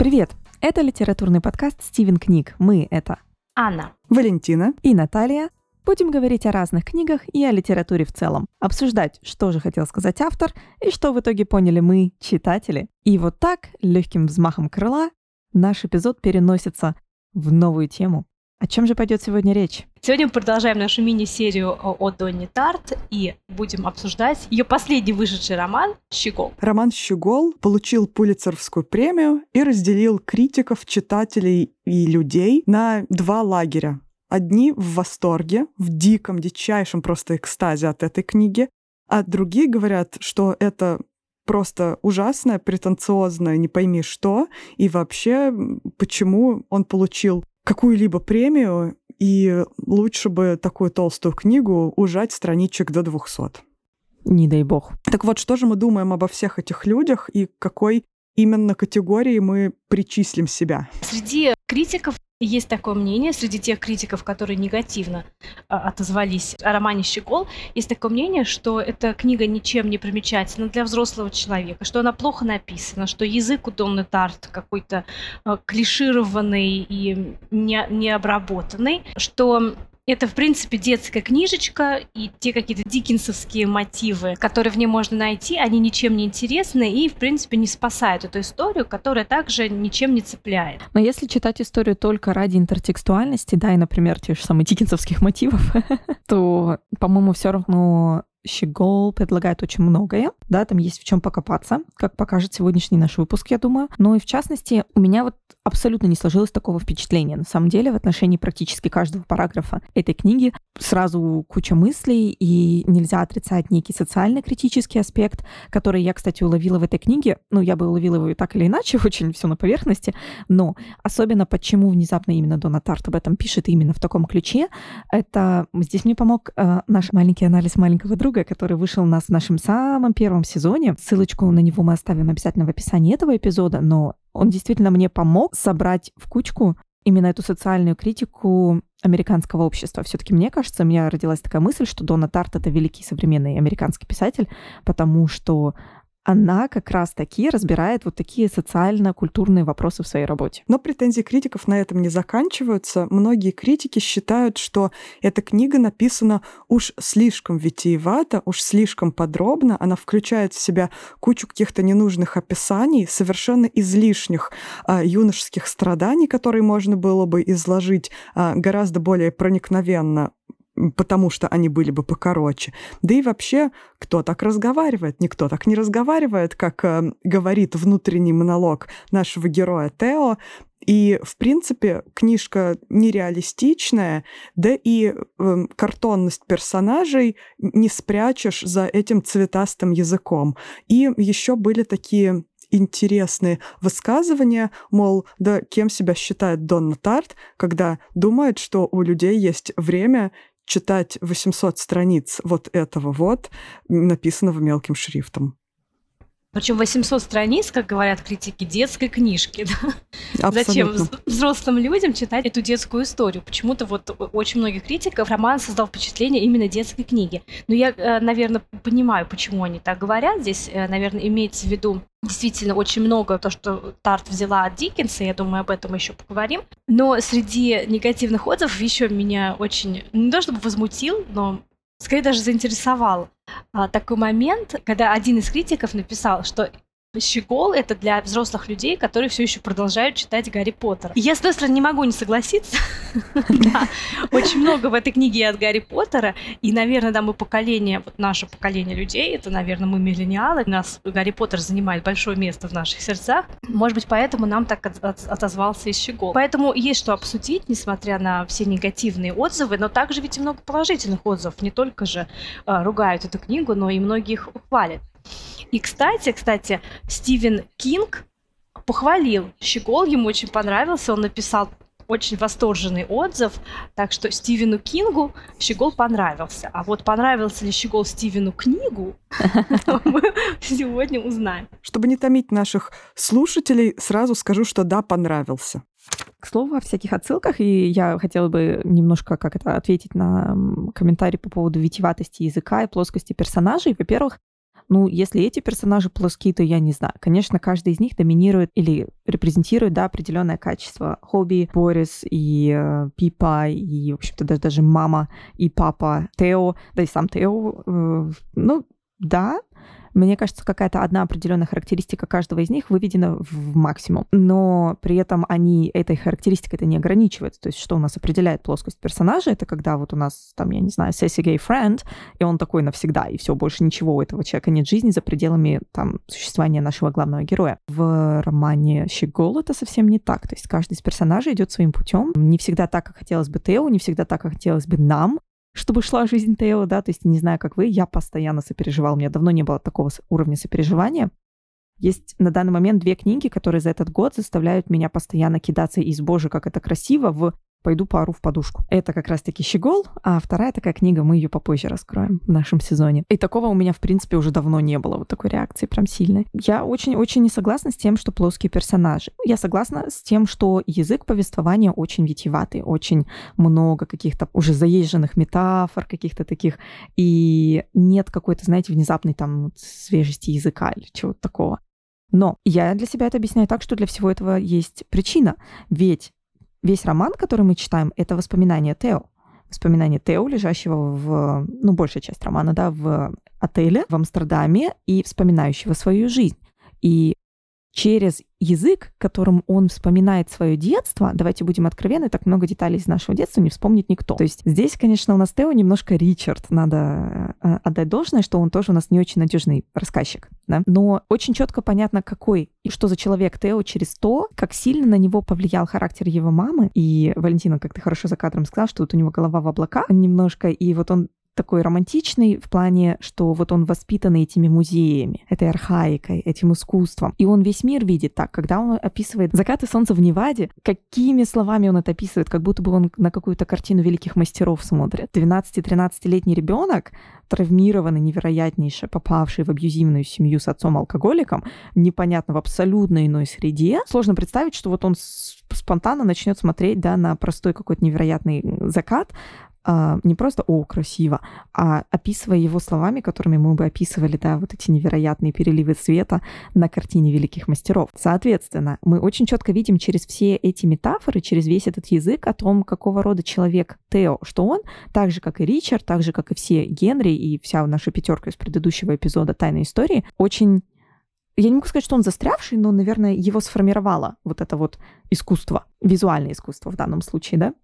Привет! Это литературный подкаст «Стивен книг». Мы — это Анна, Валентина и Наталья. Будем говорить о разных книгах и о литературе в целом. Обсуждать, что же хотел сказать автор и что в итоге поняли мы, читатели. И вот так, легким взмахом крыла, наш эпизод переносится в новую тему. О чем же пойдет сегодня речь? Сегодня мы продолжаем нашу мини-серию о Донни Тарт и будем обсуждать ее последний вышедший роман «Щегол». Роман «Щегол» получил Пулицеровскую премию и разделил критиков, читателей и людей на два лагеря. Одни в восторге, в диком, дичайшем просто экстазе от этой книги, а другие говорят, что это просто ужасное, претенциозное, не пойми что, и вообще почему он получил какую-либо премию, и лучше бы такую толстую книгу ужать страничек до 200. Не дай бог. Так вот, что же мы думаем обо всех этих людях и какой именно категории мы причислим себя? Среди критиков есть такое мнение среди тех критиков, которые негативно а, отозвались о романе «Щегол», есть такое мнение, что эта книга ничем не примечательна для взрослого человека, что она плохо написана, что язык у Донны Тарт какой-то а, клишированный и не, необработанный, что это, в принципе, детская книжечка, и те какие-то диккенсовские мотивы, которые в ней можно найти, они ничем не интересны и, в принципе, не спасают эту историю, которая также ничем не цепляет. Но если читать историю только ради интертекстуальности, да, и, например, тех же самых диккенсовских мотивов, то, по-моему, все равно Щегол предлагает очень многое, да, там есть в чем покопаться, как покажет сегодняшний наш выпуск, я думаю. Но и в частности, у меня вот абсолютно не сложилось такого впечатления. На самом деле, в отношении практически каждого параграфа этой книги сразу куча мыслей, и нельзя отрицать некий социально-критический аспект, который я, кстати, уловила в этой книге. Ну, я бы уловила его так или иначе, очень все на поверхности, но особенно почему внезапно именно Дона Тарт об этом пишет именно в таком ключе, это здесь мне помог э, наш маленький анализ маленького друга, который вышел у нас в нашем самом первом сезоне. Ссылочку на него мы оставим обязательно в описании этого эпизода, но он действительно мне помог собрать в кучку именно эту социальную критику американского общества. Все-таки мне кажется, у меня родилась такая мысль, что Дона Тарт это великий современный американский писатель, потому что она как раз-таки разбирает вот такие социально-культурные вопросы в своей работе. Но претензии критиков на этом не заканчиваются. Многие критики считают, что эта книга написана уж слишком витиевато, уж слишком подробно. Она включает в себя кучу каких-то ненужных описаний, совершенно излишних а, юношеских страданий, которые можно было бы изложить а, гораздо более проникновенно потому что они были бы покороче. Да и вообще, кто так разговаривает? Никто так не разговаривает, как э, говорит внутренний монолог нашего героя Тео. И, в принципе, книжка нереалистичная, да и э, картонность персонажей не спрячешь за этим цветастым языком. И еще были такие интересные высказывания, мол, да кем себя считает Донна Тарт, когда думает, что у людей есть время читать 800 страниц вот этого вот, написанного мелким шрифтом. Причем 800 страниц, как говорят критики, детской книжки. Да? Зачем взрослым людям читать эту детскую историю? Почему-то вот очень многих критиков роман создал впечатление именно детской книги. Но я, э, наверное, понимаю, почему они так говорят. Здесь, э, наверное, имеется в виду действительно очень много то, что Тарт взяла от Диккенса, я думаю, об этом еще поговорим. Но среди негативных отзывов еще меня очень, не то чтобы возмутил, но скорее даже заинтересовал а, такой момент, когда один из критиков написал, что Щегол — это для взрослых людей, которые все еще продолжают читать Гарри Поттера. И я, с одной стороны, не могу не согласиться. Очень много в этой книге от Гарри Поттера. И, наверное, да, мы поколение, вот наше поколение людей, это, наверное, мы миллениалы, у нас Гарри Поттер занимает большое место в наших сердцах. Может быть, поэтому нам так отозвался и Щегол. Поэтому есть что обсудить, несмотря на все негативные отзывы, но также ведь и много положительных отзывов. Не только же а, ругают эту книгу, но и многих хвалят. И, кстати, кстати, Стивен Кинг похвалил Щегол, ему очень понравился, он написал очень восторженный отзыв, так что Стивену Кингу Щегол понравился. А вот понравился ли Щегол Стивену книгу, мы сегодня узнаем. Чтобы не томить наших слушателей, сразу скажу, что да, понравился. К слову о всяких отсылках, и я хотела бы немножко как это ответить на комментарий по поводу витиеватости языка и плоскости персонажей. Во-первых, Ну, если эти персонажи плоские, то я не знаю. Конечно, каждый из них доминирует или репрезентирует, да, определенное качество. Хобби, Борис и э, Пипа, и, в общем-то, даже, даже мама и папа Тео, да и сам Тео, э, ну, да, мне кажется, какая-то одна определенная характеристика каждого из них выведена в максимум. Но при этом они этой характеристикой это не ограничиваются. То есть что у нас определяет плоскость персонажа, это когда вот у нас там, я не знаю, Сесси Гей Френд, и он такой навсегда, и все, больше ничего у этого человека нет жизни за пределами там существования нашего главного героя. В романе «Щегол» это совсем не так. То есть каждый из персонажей идет своим путем. Не всегда так, как хотелось бы Тео, не всегда так, как хотелось бы нам, чтобы шла жизнь Тео, да, то есть не знаю, как вы, я постоянно сопереживала, у меня давно не было такого уровня сопереживания. Есть на данный момент две книги, которые за этот год заставляют меня постоянно кидаться из «Боже, как это красиво» в пойду пару в подушку. Это как раз-таки «Щегол», а вторая такая книга, мы ее попозже раскроем в нашем сезоне. И такого у меня, в принципе, уже давно не было, вот такой реакции прям сильной. Я очень-очень не согласна с тем, что плоские персонажи. Я согласна с тем, что язык повествования очень витиеватый, очень много каких-то уже заезженных метафор, каких-то таких, и нет какой-то, знаете, внезапной там свежести языка или чего-то такого. Но я для себя это объясняю так, что для всего этого есть причина. Ведь Весь роман, который мы читаем, это воспоминания Тео. Воспоминания Тео, лежащего в, ну, большая часть романа, да, в отеле в Амстердаме и вспоминающего свою жизнь. И через язык, которым он вспоминает свое детство, давайте будем откровенны, так много деталей из нашего детства не вспомнит никто. То есть здесь, конечно, у нас Тео немножко Ричард, надо э, отдать должное, что он тоже у нас не очень надежный рассказчик, да? но очень четко понятно, какой и что за человек Тео через то, как сильно на него повлиял характер его мамы. И Валентина, как ты хорошо за кадром сказала, что вот у него голова в облаках немножко, и вот он такой романтичный в плане, что вот он воспитан этими музеями, этой архаикой, этим искусством. И он весь мир видит так, когда он описывает закаты солнца в Неваде, какими словами он это описывает, как будто бы он на какую-то картину великих мастеров смотрит. 12-13-летний ребенок, травмированный невероятнейше, попавший в абьюзивную семью с отцом-алкоголиком, непонятно, в абсолютно иной среде. Сложно представить, что вот он спонтанно начнет смотреть да, на простой какой-то невероятный закат, не просто «о, красиво», а описывая его словами, которыми мы бы описывали, да, вот эти невероятные переливы света на картине великих мастеров. Соответственно, мы очень четко видим через все эти метафоры, через весь этот язык о том, какого рода человек Тео, что он, так же, как и Ричард, так же, как и все Генри и вся наша пятерка из предыдущего эпизода «Тайной истории», очень я не могу сказать, что он застрявший, но, наверное, его сформировало вот это вот искусство, визуальное искусство в данном случае, да?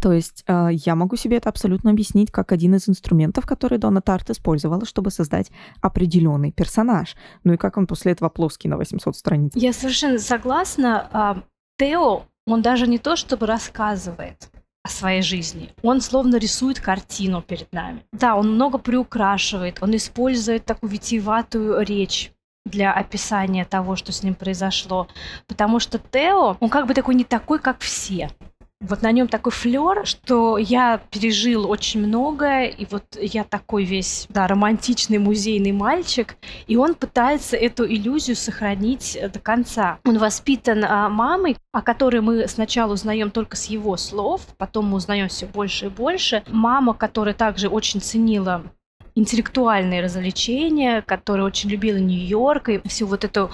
То есть э, я могу себе это абсолютно объяснить как один из инструментов, который Дона Тарт использовала, чтобы создать определенный персонаж. Ну и как он после этого плоский на 800 страниц. Я совершенно согласна. А, Тео, он даже не то чтобы рассказывает о своей жизни. Он словно рисует картину перед нами. Да, он много приукрашивает, он использует такую витиеватую речь для описания того, что с ним произошло. Потому что Тео, он как бы такой не такой, как все вот на нем такой флер, что я пережил очень многое, и вот я такой весь, да, романтичный музейный мальчик, и он пытается эту иллюзию сохранить до конца. Он воспитан а, мамой, о которой мы сначала узнаем только с его слов, потом мы узнаем все больше и больше. Мама, которая также очень ценила интеллектуальные развлечения, которая очень любила Нью-Йорк и всю вот эту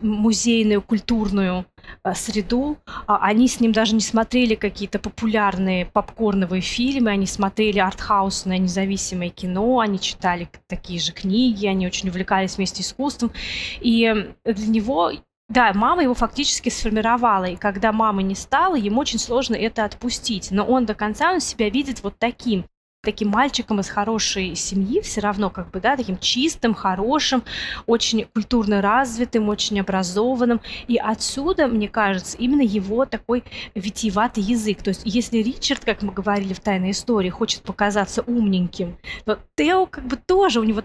музейную, культурную э, среду. А, они с ним даже не смотрели какие-то популярные попкорновые фильмы, они смотрели артхаусное независимое кино, они читали такие же книги, они очень увлекались вместе искусством. И для него да, мама его фактически сформировала, и когда мамы не стало, ему очень сложно это отпустить. Но он до конца он себя видит вот таким таким мальчиком из хорошей семьи, все равно как бы, да, таким чистым, хорошим, очень культурно развитым, очень образованным. И отсюда, мне кажется, именно его такой витиеватый язык. То есть если Ричард, как мы говорили в «Тайной истории», хочет показаться умненьким, то Тео как бы тоже, у него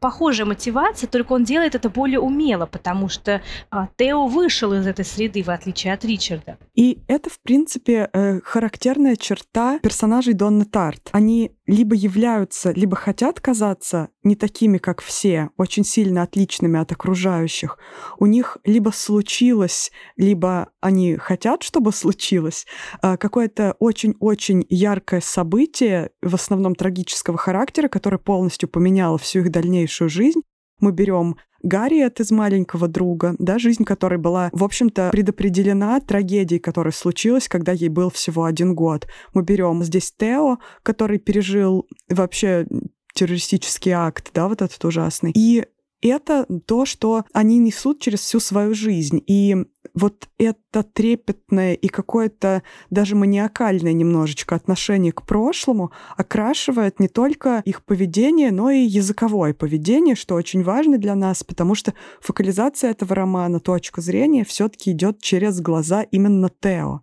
похожая мотивация, только он делает это более умело, потому что а, Тео вышел из этой среды, в отличие от Ричарда. И это, в принципе, э, характерная черта персонажей Донны Тарт. Они либо являются, либо хотят казаться не такими, как все, очень сильно отличными от окружающих. У них либо случилось, либо они хотят, чтобы случилось а, какое-то очень-очень яркое событие, в основном трагического характера, которое полностью поменяло всю их дальнейшую жизнь. Мы берем Гарриет из «Маленького друга», да, жизнь которой была, в общем-то, предопределена трагедией, которая случилась, когда ей был всего один год. Мы берем здесь Тео, который пережил вообще террористический акт, да, вот этот ужасный. И это то, что они несут через всю свою жизнь. И вот это трепетное и какое-то даже маниакальное немножечко отношение к прошлому окрашивает не только их поведение, но и языковое поведение, что очень важно для нас, потому что фокализация этого романа, точка зрения, все-таки идет через глаза именно Тео.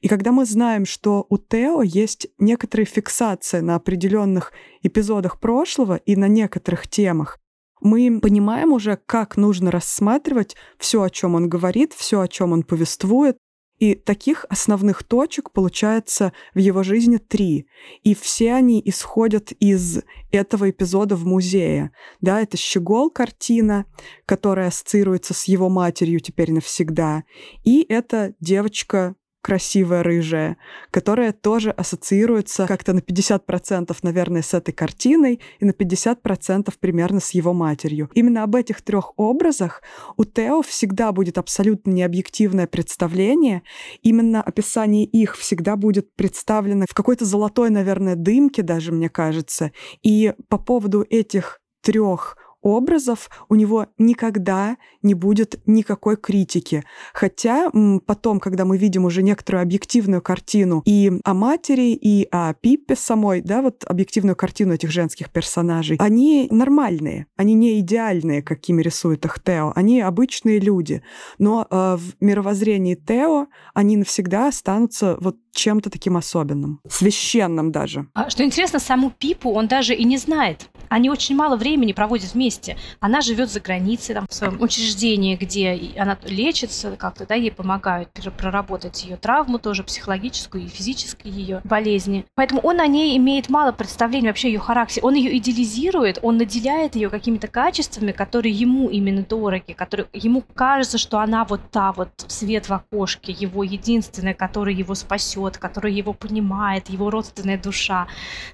И когда мы знаем, что у Тео есть некоторые фиксации на определенных эпизодах прошлого и на некоторых темах, мы понимаем уже, как нужно рассматривать все, о чем он говорит, все, о чем он повествует. И таких основных точек получается в его жизни три. И все они исходят из этого эпизода в музее. Да, это «Щегол» картина, которая ассоциируется с его матерью теперь навсегда. И это девочка красивая рыжая, которая тоже ассоциируется как-то на 50%, наверное, с этой картиной и на 50% примерно с его матерью. Именно об этих трех образах у Тео всегда будет абсолютно необъективное представление. Именно описание их всегда будет представлено в какой-то золотой, наверное, дымке даже, мне кажется. И по поводу этих трех образов у него никогда не будет никакой критики. Хотя потом, когда мы видим уже некоторую объективную картину и о матери, и о Пиппе самой, да, вот объективную картину этих женских персонажей, они нормальные, они не идеальные, какими рисует их Тео, они обычные люди. Но э, в мировоззрении Тео они навсегда останутся вот чем-то таким особенным, священным даже. А, что интересно, саму Пипу он даже и не знает. Они очень мало времени проводят вместе. Она живет за границей, там, в своем учреждении, где она лечится как-то, да, ей помогают проработать ее травму, тоже психологическую и физическую ее болезни. Поэтому он о ней имеет мало представления вообще ее характер. Он ее идеализирует, он наделяет ее какими-то качествами, которые ему именно дороги, которые ему кажется, что она вот та вот свет в окошке, его единственная, которая его спасет который его понимает, его родственная душа.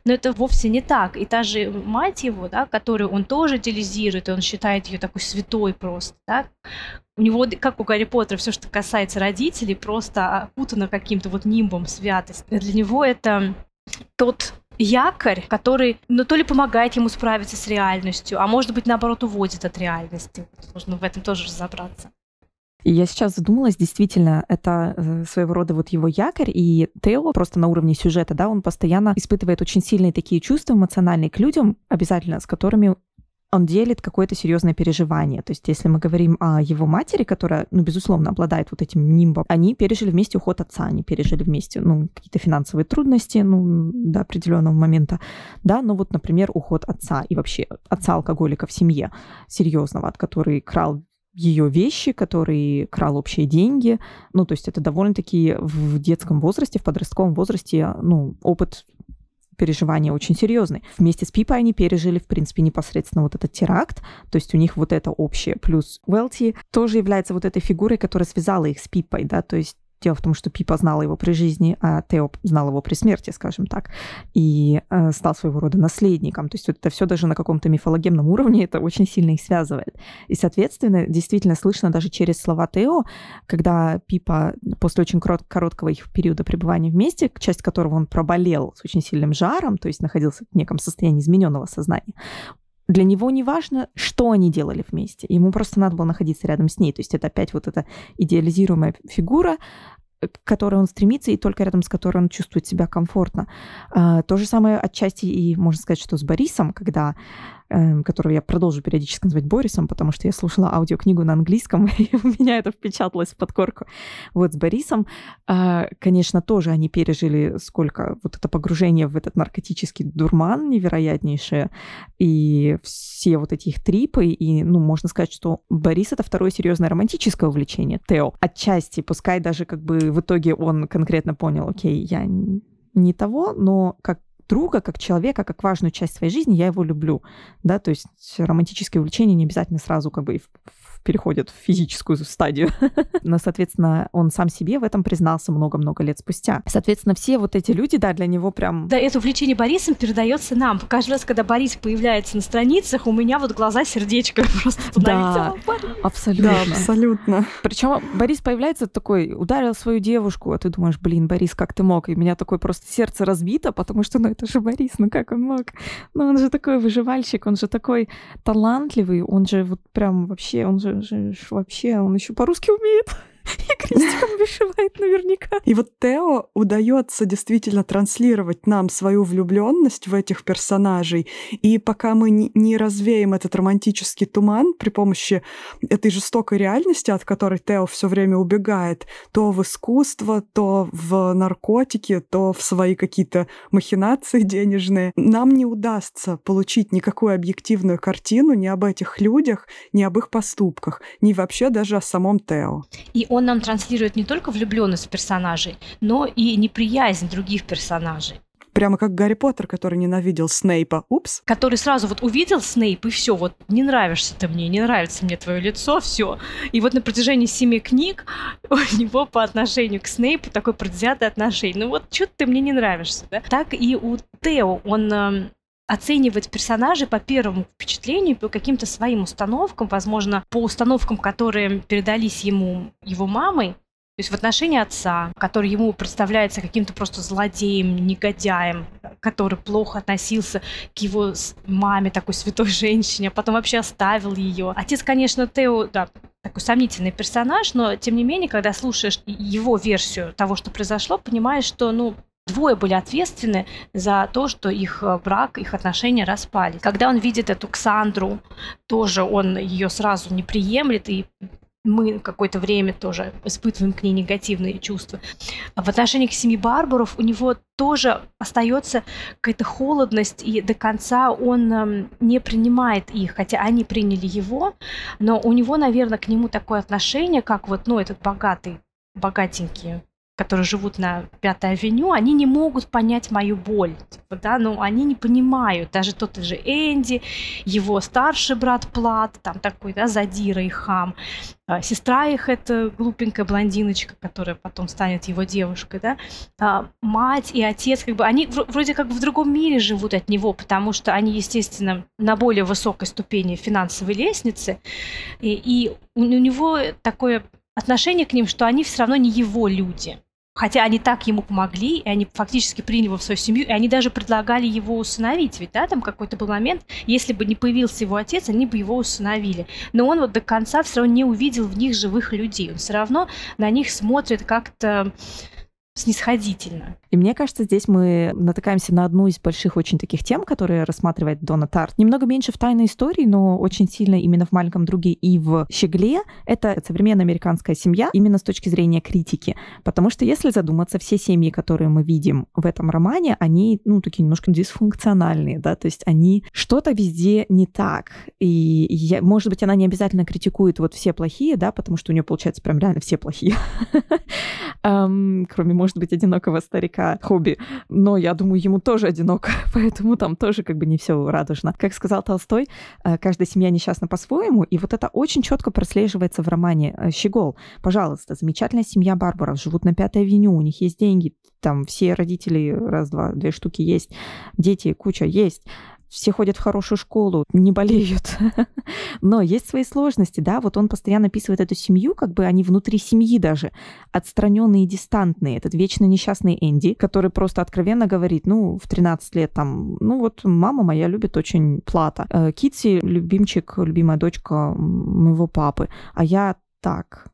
Но это вовсе не так. И та же мать его, да, которую он тоже идеализирует, и он считает ее такой святой просто, да, у него, как у Гарри Поттера, все, что касается родителей, просто окутано каким-то вот нимбом святости. Для него это тот якорь, который, ну, то ли помогает ему справиться с реальностью, а может быть, наоборот, уводит от реальности. Нужно в этом тоже разобраться. И я сейчас задумалась, действительно, это э, своего рода вот его якорь, и Тео просто на уровне сюжета, да, он постоянно испытывает очень сильные такие чувства эмоциональные к людям, обязательно, с которыми он делит какое-то серьезное переживание. То есть, если мы говорим о его матери, которая, ну, безусловно, обладает вот этим нимбом, они пережили вместе уход отца, они пережили вместе, ну, какие-то финансовые трудности, ну, до определенного момента, да, но вот, например, уход отца и вообще отца алкоголика в семье серьезного, от которой крал ее вещи, который крал общие деньги. Ну, то есть это довольно-таки в детском возрасте, в подростковом возрасте, ну, опыт переживания очень серьезный. Вместе с Пипой они пережили, в принципе, непосредственно вот этот теракт, то есть у них вот это общее. Плюс Уэлти тоже является вот этой фигурой, которая связала их с Пипой, да, то есть Дело в том, что Пипа знала его при жизни, а Тео знал его при смерти, скажем так, и э, стал своего рода наследником. То есть вот это все даже на каком-то мифологемном уровне это очень сильно их связывает. И, соответственно, действительно слышно даже через слова Тео, когда Пипа после очень короткого их периода пребывания вместе, часть которого он проболел с очень сильным жаром, то есть находился в неком состоянии измененного сознания, для него не важно, что они делали вместе. Ему просто надо было находиться рядом с ней. То есть это опять вот эта идеализируемая фигура, к которой он стремится, и только рядом с которой он чувствует себя комфортно. А, то же самое отчасти и можно сказать, что с Борисом, когда которого я продолжу периодически называть Борисом, потому что я слушала аудиокнигу на английском, и у меня это впечаталось в подкорку. Вот с Борисом, а, конечно, тоже они пережили сколько вот это погружение в этот наркотический дурман невероятнейшее, и все вот эти их трипы, и, ну, можно сказать, что Борис — это второе серьезное романтическое увлечение, Тео. Отчасти, пускай даже как бы в итоге он конкретно понял, окей, я не того, но как друга, как человека, как важную часть своей жизни, я его люблю, да, то есть романтические увлечения не обязательно сразу как бы переходят в физическую стадию. Но, соответственно, он сам себе в этом признался много-много лет спустя. Соответственно, все вот эти люди, да, для него прям... Да, это увлечение Борисом передается нам. Каждый раз, когда Борис появляется на страницах, у меня вот глаза сердечко просто Да, абсолютно. Да, абсолютно. Причем Борис появляется такой, ударил свою девушку, а ты думаешь, блин, Борис, как ты мог? И у меня такое просто сердце разбито, потому что, ну, это же Борис, ну как он мог? Ну, он же такой выживальщик, он же такой талантливый, он же вот прям вообще, он же, же вообще, он еще по-русски умеет. И крестиком вышивает наверняка. И вот Тео удается действительно транслировать нам свою влюбленность в этих персонажей. И пока мы не развеем этот романтический туман при помощи этой жестокой реальности, от которой Тео все время убегает, то в искусство, то в наркотики, то в свои какие-то махинации денежные, нам не удастся получить никакую объективную картину ни об этих людях, ни об их поступках, ни вообще даже о самом Тео. И он нам транслирует не только влюбленность персонажей, но и неприязнь других персонажей. Прямо как Гарри Поттер, который ненавидел Снейпа. Упс. Который сразу вот увидел Снейп, и все, вот не нравишься ты мне, не нравится мне твое лицо, все. И вот на протяжении семи книг у него по отношению к Снейпу такой предвзятое отношение. Ну вот что ты мне не нравишься, да? Так и у Тео, он эм, оценивать персонажей по первому впечатлению, по каким-то своим установкам, возможно, по установкам, которые передались ему его мамой, то есть в отношении отца, который ему представляется каким-то просто злодеем, негодяем, который плохо относился к его маме, такой святой женщине, а потом вообще оставил ее. Отец, конечно, Тео, да, такой сомнительный персонаж, но тем не менее, когда слушаешь его версию того, что произошло, понимаешь, что, ну, Двое были ответственны за то, что их э, брак, их отношения распались. Когда он видит эту Ксандру, тоже он ее сразу не приемлет, и мы какое-то время тоже испытываем к ней негативные чувства. А в отношении к семьи Барбаров у него тоже остается какая-то холодность, и до конца он эм, не принимает их, хотя они приняли его, но у него, наверное, к нему такое отношение, как вот, ну, этот богатый, богатенький которые живут на Пятой авеню, они не могут понять мою боль. Типа, да, ну, они не понимают. Даже тот же Энди, его старший брат Плат, там такой, да, задира и хам. А, сестра их это глупенькая блондиночка, которая потом станет его девушкой, да. А, мать и отец, как бы, они вроде как в другом мире живут от него, потому что они, естественно, на более высокой ступени финансовой лестницы. И, и у, у него такое отношение к ним, что они все равно не его люди. Хотя они так ему помогли, и они фактически приняли его в свою семью, и они даже предлагали его усыновить. Ведь, да, там какой-то был момент, если бы не появился его отец, они бы его усыновили. Но он вот до конца все равно не увидел в них живых людей. Он все равно на них смотрит как-то снисходительно. И мне кажется, здесь мы натыкаемся на одну из больших очень таких тем, которые рассматривает Дона Тарт. Немного меньше в «Тайной истории», но очень сильно именно в «Маленьком друге» и в «Щегле» — это современная американская семья именно с точки зрения критики. Потому что если задуматься, все семьи, которые мы видим в этом романе, они, ну, такие немножко дисфункциональные, да, то есть они что-то везде не так. И, я, может быть, она не обязательно критикует вот все плохие, да, потому что у нее, получается, прям реально все плохие. Кроме, может быть, одинокого старика хобби. Но я думаю, ему тоже одиноко, поэтому там тоже как бы не все радужно. Как сказал Толстой, э, каждая семья несчастна по-своему, и вот это очень четко прослеживается в романе э, «Щегол». Пожалуйста, замечательная семья Барбаров, живут на Пятой авеню, у них есть деньги, там все родители, раз, два, две штуки есть, дети, куча есть все ходят в хорошую школу, не болеют. Но есть свои сложности, да, вот он постоянно описывает эту семью, как бы они внутри семьи даже, отстраненные и дистантные. Этот вечно несчастный Энди, который просто откровенно говорит, ну, в 13 лет там, ну вот мама моя любит очень плата. Э, Китси, любимчик, любимая дочка моего папы, а я так,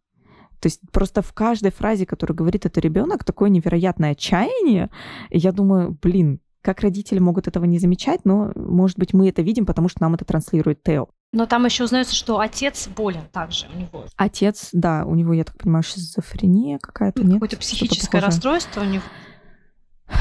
то есть просто в каждой фразе, которую говорит этот ребенок, такое невероятное отчаяние. Я думаю, блин, как родители могут этого не замечать, но, может быть, мы это видим, потому что нам это транслирует Тео. Но там еще узнается, что отец болен также у него. Отец, да, у него, я так понимаю, шизофрения какая-то, ну, нет? Какое-то психическое расстройство у него.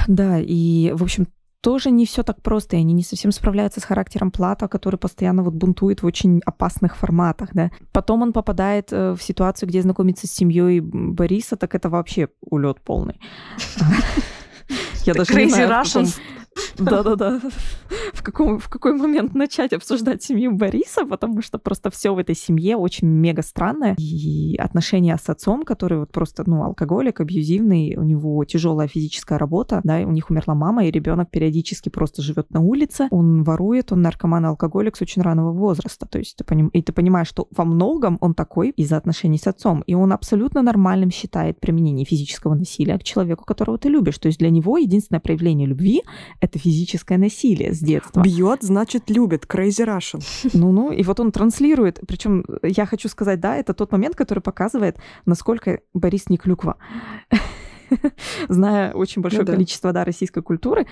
Да, и, в общем, тоже не все так просто, и они не совсем справляются с характером Плата, который постоянно вот бунтует в очень опасных форматах, да. Потом он попадает э, в ситуацию, где знакомится с семьей Бориса, так это вообще улет полный. Я даже Crazy не знаю, Russians. Да-да-да. В, каком, в какой момент начать обсуждать семью Бориса, потому что просто все в этой семье очень мега странное. И отношения с отцом, который вот просто, ну, алкоголик, абьюзивный, у него тяжелая физическая работа, да, у них умерла мама, и ребенок периодически просто живет на улице, он ворует, он наркоман, алкоголик с очень раного возраста. То есть ты поним... и ты понимаешь, что во многом он такой из-за отношений с отцом, и он абсолютно нормальным считает применение физического насилия к человеку, которого ты любишь. То есть для него единственное проявление любви — это физическое насилие с детства. Бьет, значит, любит. Crazy Russian. Ну-ну, и вот он транслирует. Причем я хочу сказать, да, это тот момент, который показывает, насколько Борис не клюква зная очень большое ну, количество да. да, российской культуры,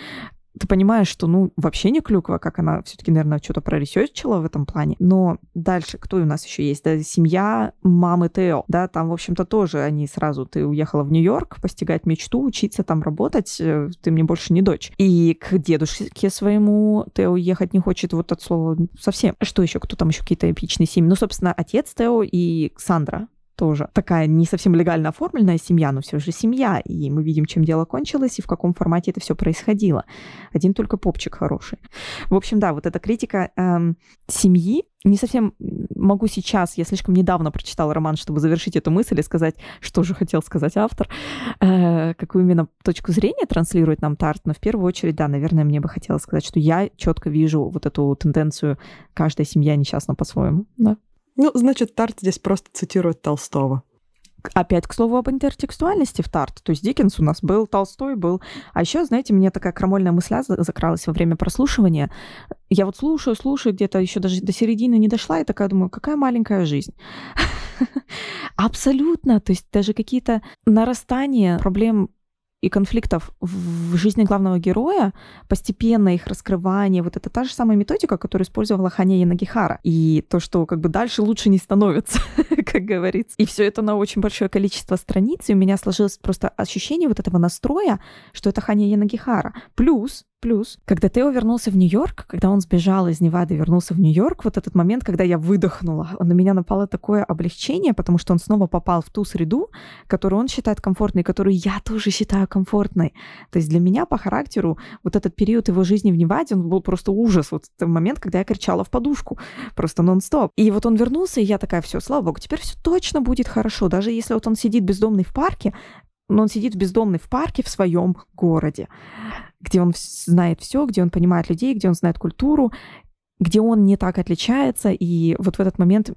ты понимаешь, что, ну, вообще не клюква, как она все-таки, наверное, что-то проресечила в этом плане. Но дальше, кто у нас еще есть? Да, семья мамы Тео, да, там, в общем-то, тоже они сразу, ты уехала в Нью-Йорк постигать мечту, учиться там работать, э, ты мне больше не дочь. И к дедушке своему Тео ехать не хочет, вот от слова совсем. Что еще? Кто там еще какие-то эпичные семьи? Ну, собственно, отец Тео и Сандра, тоже такая не совсем легально оформленная семья, но все же семья, и мы видим, чем дело кончилось и в каком формате это все происходило. Один только попчик хороший. В общем, да, вот эта критика эм, семьи, не совсем могу сейчас, я слишком недавно прочитала роман, чтобы завершить эту мысль и сказать, что же хотел сказать автор, э, какую именно точку зрения транслирует нам Тарт, но в первую очередь, да, наверное, мне бы хотелось сказать, что я четко вижу вот эту тенденцию каждая семья несчастна по-своему, да. Ну, значит, Тарт здесь просто цитирует Толстого. Опять, к слову, об интертекстуальности в Тарт. То есть Диккенс у нас был, Толстой был. А еще, знаете, мне такая крамольная мысля закралась во время прослушивания. Я вот слушаю, слушаю, где-то еще даже до середины не дошла, и такая думаю, какая маленькая жизнь. Абсолютно. То есть даже какие-то нарастания проблем и конфликтов в жизни главного героя, постепенно их раскрывание, вот это та же самая методика, которую использовала Ханя Янагихара. И то, что как бы дальше лучше не становится, как говорится. И все это на очень большое количество страниц, и у меня сложилось просто ощущение вот этого настроя, что это Ханя Янагихара. Плюс Плюс, когда Тео вернулся в Нью-Йорк, когда он сбежал из Невады и вернулся в Нью-Йорк, вот этот момент, когда я выдохнула, на меня напало такое облегчение, потому что он снова попал в ту среду, которую он считает комфортной, которую я тоже считаю комфортной. То есть для меня по характеру вот этот период его жизни в Неваде, он был просто ужас. Вот этот момент, когда я кричала в подушку, просто нон-стоп. И вот он вернулся, и я такая, все, слава богу, теперь все точно будет хорошо. Даже если вот он сидит бездомный в парке, но он сидит бездомный в парке в своем городе где он знает все, где он понимает людей, где он знает культуру, где он не так отличается, и вот в этот момент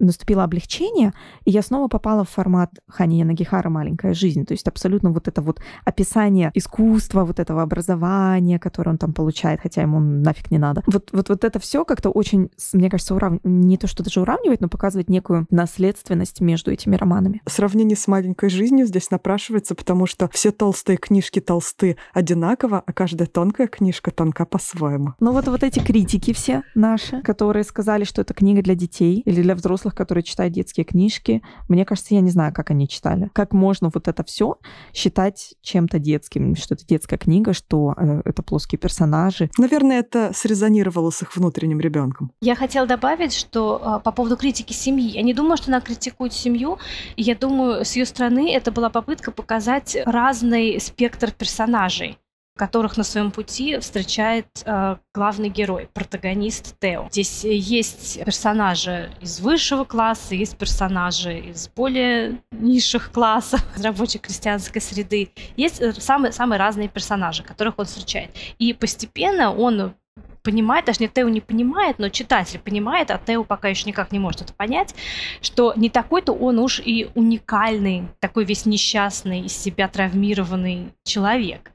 наступило облегчение, и я снова попала в формат Хани Янагихара «Маленькая жизнь», то есть абсолютно вот это вот описание искусства, вот этого образования, которое он там получает, хотя ему нафиг не надо. Вот, вот, вот это все как-то очень, мне кажется, урав... не то, что даже уравнивает, но показывает некую наследственность между этими романами. Сравнение с «Маленькой жизнью» здесь напрашивается, потому что все толстые книжки толсты одинаково, а каждая тонкая книжка тонка по-своему. Ну вот, вот эти критики все все наши, которые сказали, что это книга для детей или для взрослых, которые читают детские книжки. Мне кажется, я не знаю, как они читали. Как можно вот это все считать чем-то детским, что это детская книга, что э, это плоские персонажи. Наверное, это срезонировало с их внутренним ребенком. Я хотела добавить, что э, по поводу критики семьи. Я не думаю, что она критикует семью. Я думаю, с ее стороны это была попытка показать разный спектр персонажей которых на своем пути встречает э, главный герой, протагонист Тео. Здесь есть персонажи из высшего класса, есть персонажи из более низших классов, рабочей крестьянской среды. Есть э, самые, самые разные персонажи, которых он встречает. И постепенно он понимает, даже не Тео не понимает, но читатель понимает, а Тео пока еще никак не может это понять, что не такой-то он уж и уникальный, такой весь несчастный, из себя травмированный человек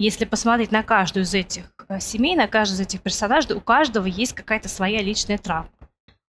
если посмотреть на каждую из этих э, семей, на каждый из этих персонажей, у каждого есть какая-то своя личная травма.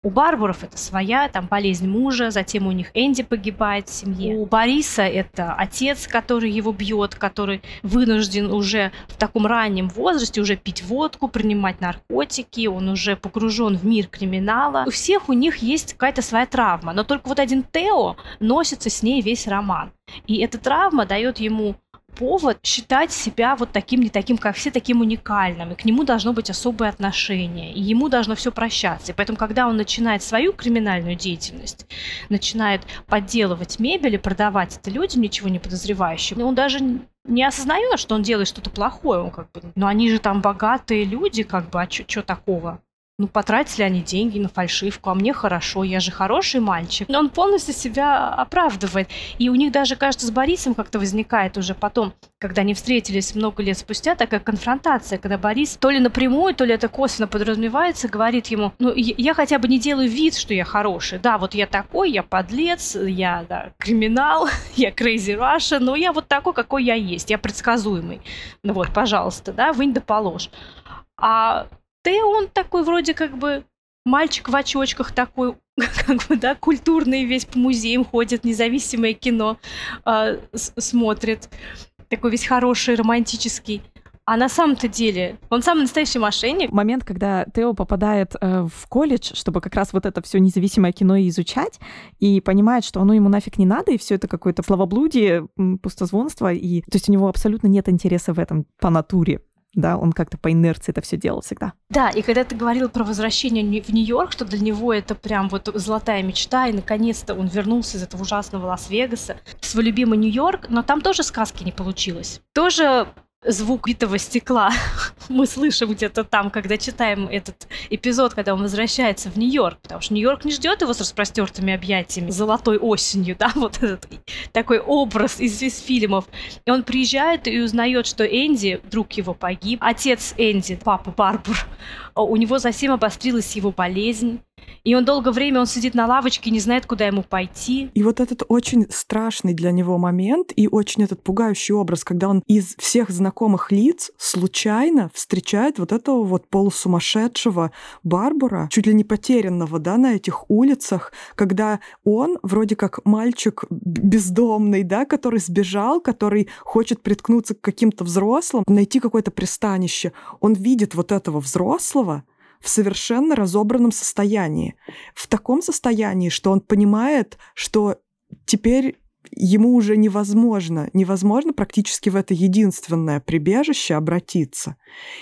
У Барбаров это своя, там болезнь мужа, затем у них Энди погибает в семье. У Бориса это отец, который его бьет, который вынужден уже в таком раннем возрасте уже пить водку, принимать наркотики, он уже погружен в мир криминала. У всех у них есть какая-то своя травма, но только вот один Тео носится с ней весь роман. И эта травма дает ему повод считать себя вот таким, не таким, как все, таким уникальным. И к нему должно быть особое отношение. И ему должно все прощаться. И поэтому, когда он начинает свою криминальную деятельность, начинает подделывать мебель и продавать это людям, ничего не подозревающим, он даже не осознает, что он делает что-то плохое, он как бы, но они же там богатые люди, как бы, а что такого? Ну, потратили они деньги на фальшивку, а мне хорошо, я же хороший мальчик. Но он полностью себя оправдывает. И у них даже, кажется, с Борисом как-то возникает уже потом, когда они встретились много лет спустя, такая конфронтация, когда Борис то ли напрямую, то ли это косвенно подразумевается, говорит ему, ну, я хотя бы не делаю вид, что я хороший. Да, вот я такой, я подлец, я, да, криминал, я crazy Russia, но я вот такой, какой я есть, я предсказуемый. Ну вот, пожалуйста, да, вынь да положь. А ты он такой вроде как бы мальчик в очочках такой, как бы, да, культурный весь по музеям ходит, независимое кино э, смотрит, такой весь хороший, романтический. А на самом-то деле он самый настоящий мошенник. Момент, когда Тео попадает э, в колледж, чтобы как раз вот это все независимое кино изучать, и понимает, что оно ему нафиг не надо, и все это какое-то словоблудие, пустозвонство, и то есть у него абсолютно нет интереса в этом по натуре да, он как-то по инерции это все делал всегда. Да, и когда ты говорил про возвращение в Нью-Йорк, что для него это прям вот золотая мечта, и наконец-то он вернулся из этого ужасного Лас-Вегаса в свой любимый Нью-Йорк, но там тоже сказки не получилось. Тоже звук битого стекла мы слышим где-то там, когда читаем этот эпизод, когда он возвращается в Нью-Йорк, потому что Нью-Йорк не ждет его с распростертыми объятиями, золотой осенью, да, вот этот такой образ из, из фильмов. И он приезжает и узнает, что Энди, друг его, погиб. Отец Энди, папа Барбур, у него совсем обострилась его болезнь. И он долгое время он сидит на лавочке, не знает, куда ему пойти. И вот этот очень страшный для него момент и очень этот пугающий образ, когда он из всех знакомых лиц случайно встречает вот этого вот полусумасшедшего Барбара, чуть ли не потерянного, да, на этих улицах, когда он вроде как мальчик бездомный, да, который сбежал, который хочет приткнуться к каким-то взрослым, найти какое-то пристанище. Он видит вот этого взрослого, в совершенно разобранном состоянии. В таком состоянии, что он понимает, что теперь ему уже невозможно, невозможно практически в это единственное прибежище обратиться.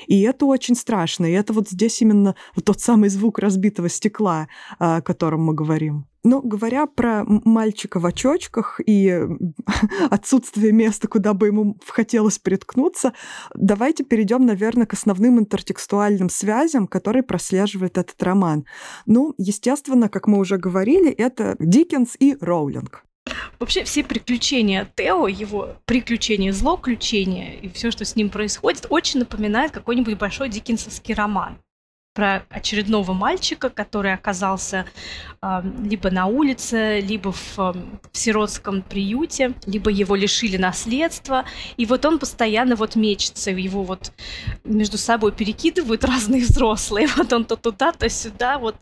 И это очень страшно. И это вот здесь именно тот самый звук разбитого стекла, о котором мы говорим. Ну, говоря про мальчика в очочках и отсутствие места, куда бы ему хотелось приткнуться, давайте перейдем, наверное, к основным интертекстуальным связям, которые прослеживает этот роман. Ну, естественно, как мы уже говорили, это Диккенс и Роулинг. Вообще все приключения Тео, его приключения, злоключения и все, что с ним происходит, очень напоминает какой-нибудь большой диккенсовский роман про очередного мальчика, который оказался э, либо на улице, либо в, э, в сиротском приюте, либо его лишили наследства, и вот он постоянно вот мечется, его вот между собой перекидывают разные взрослые, вот он то туда, то сюда, вот,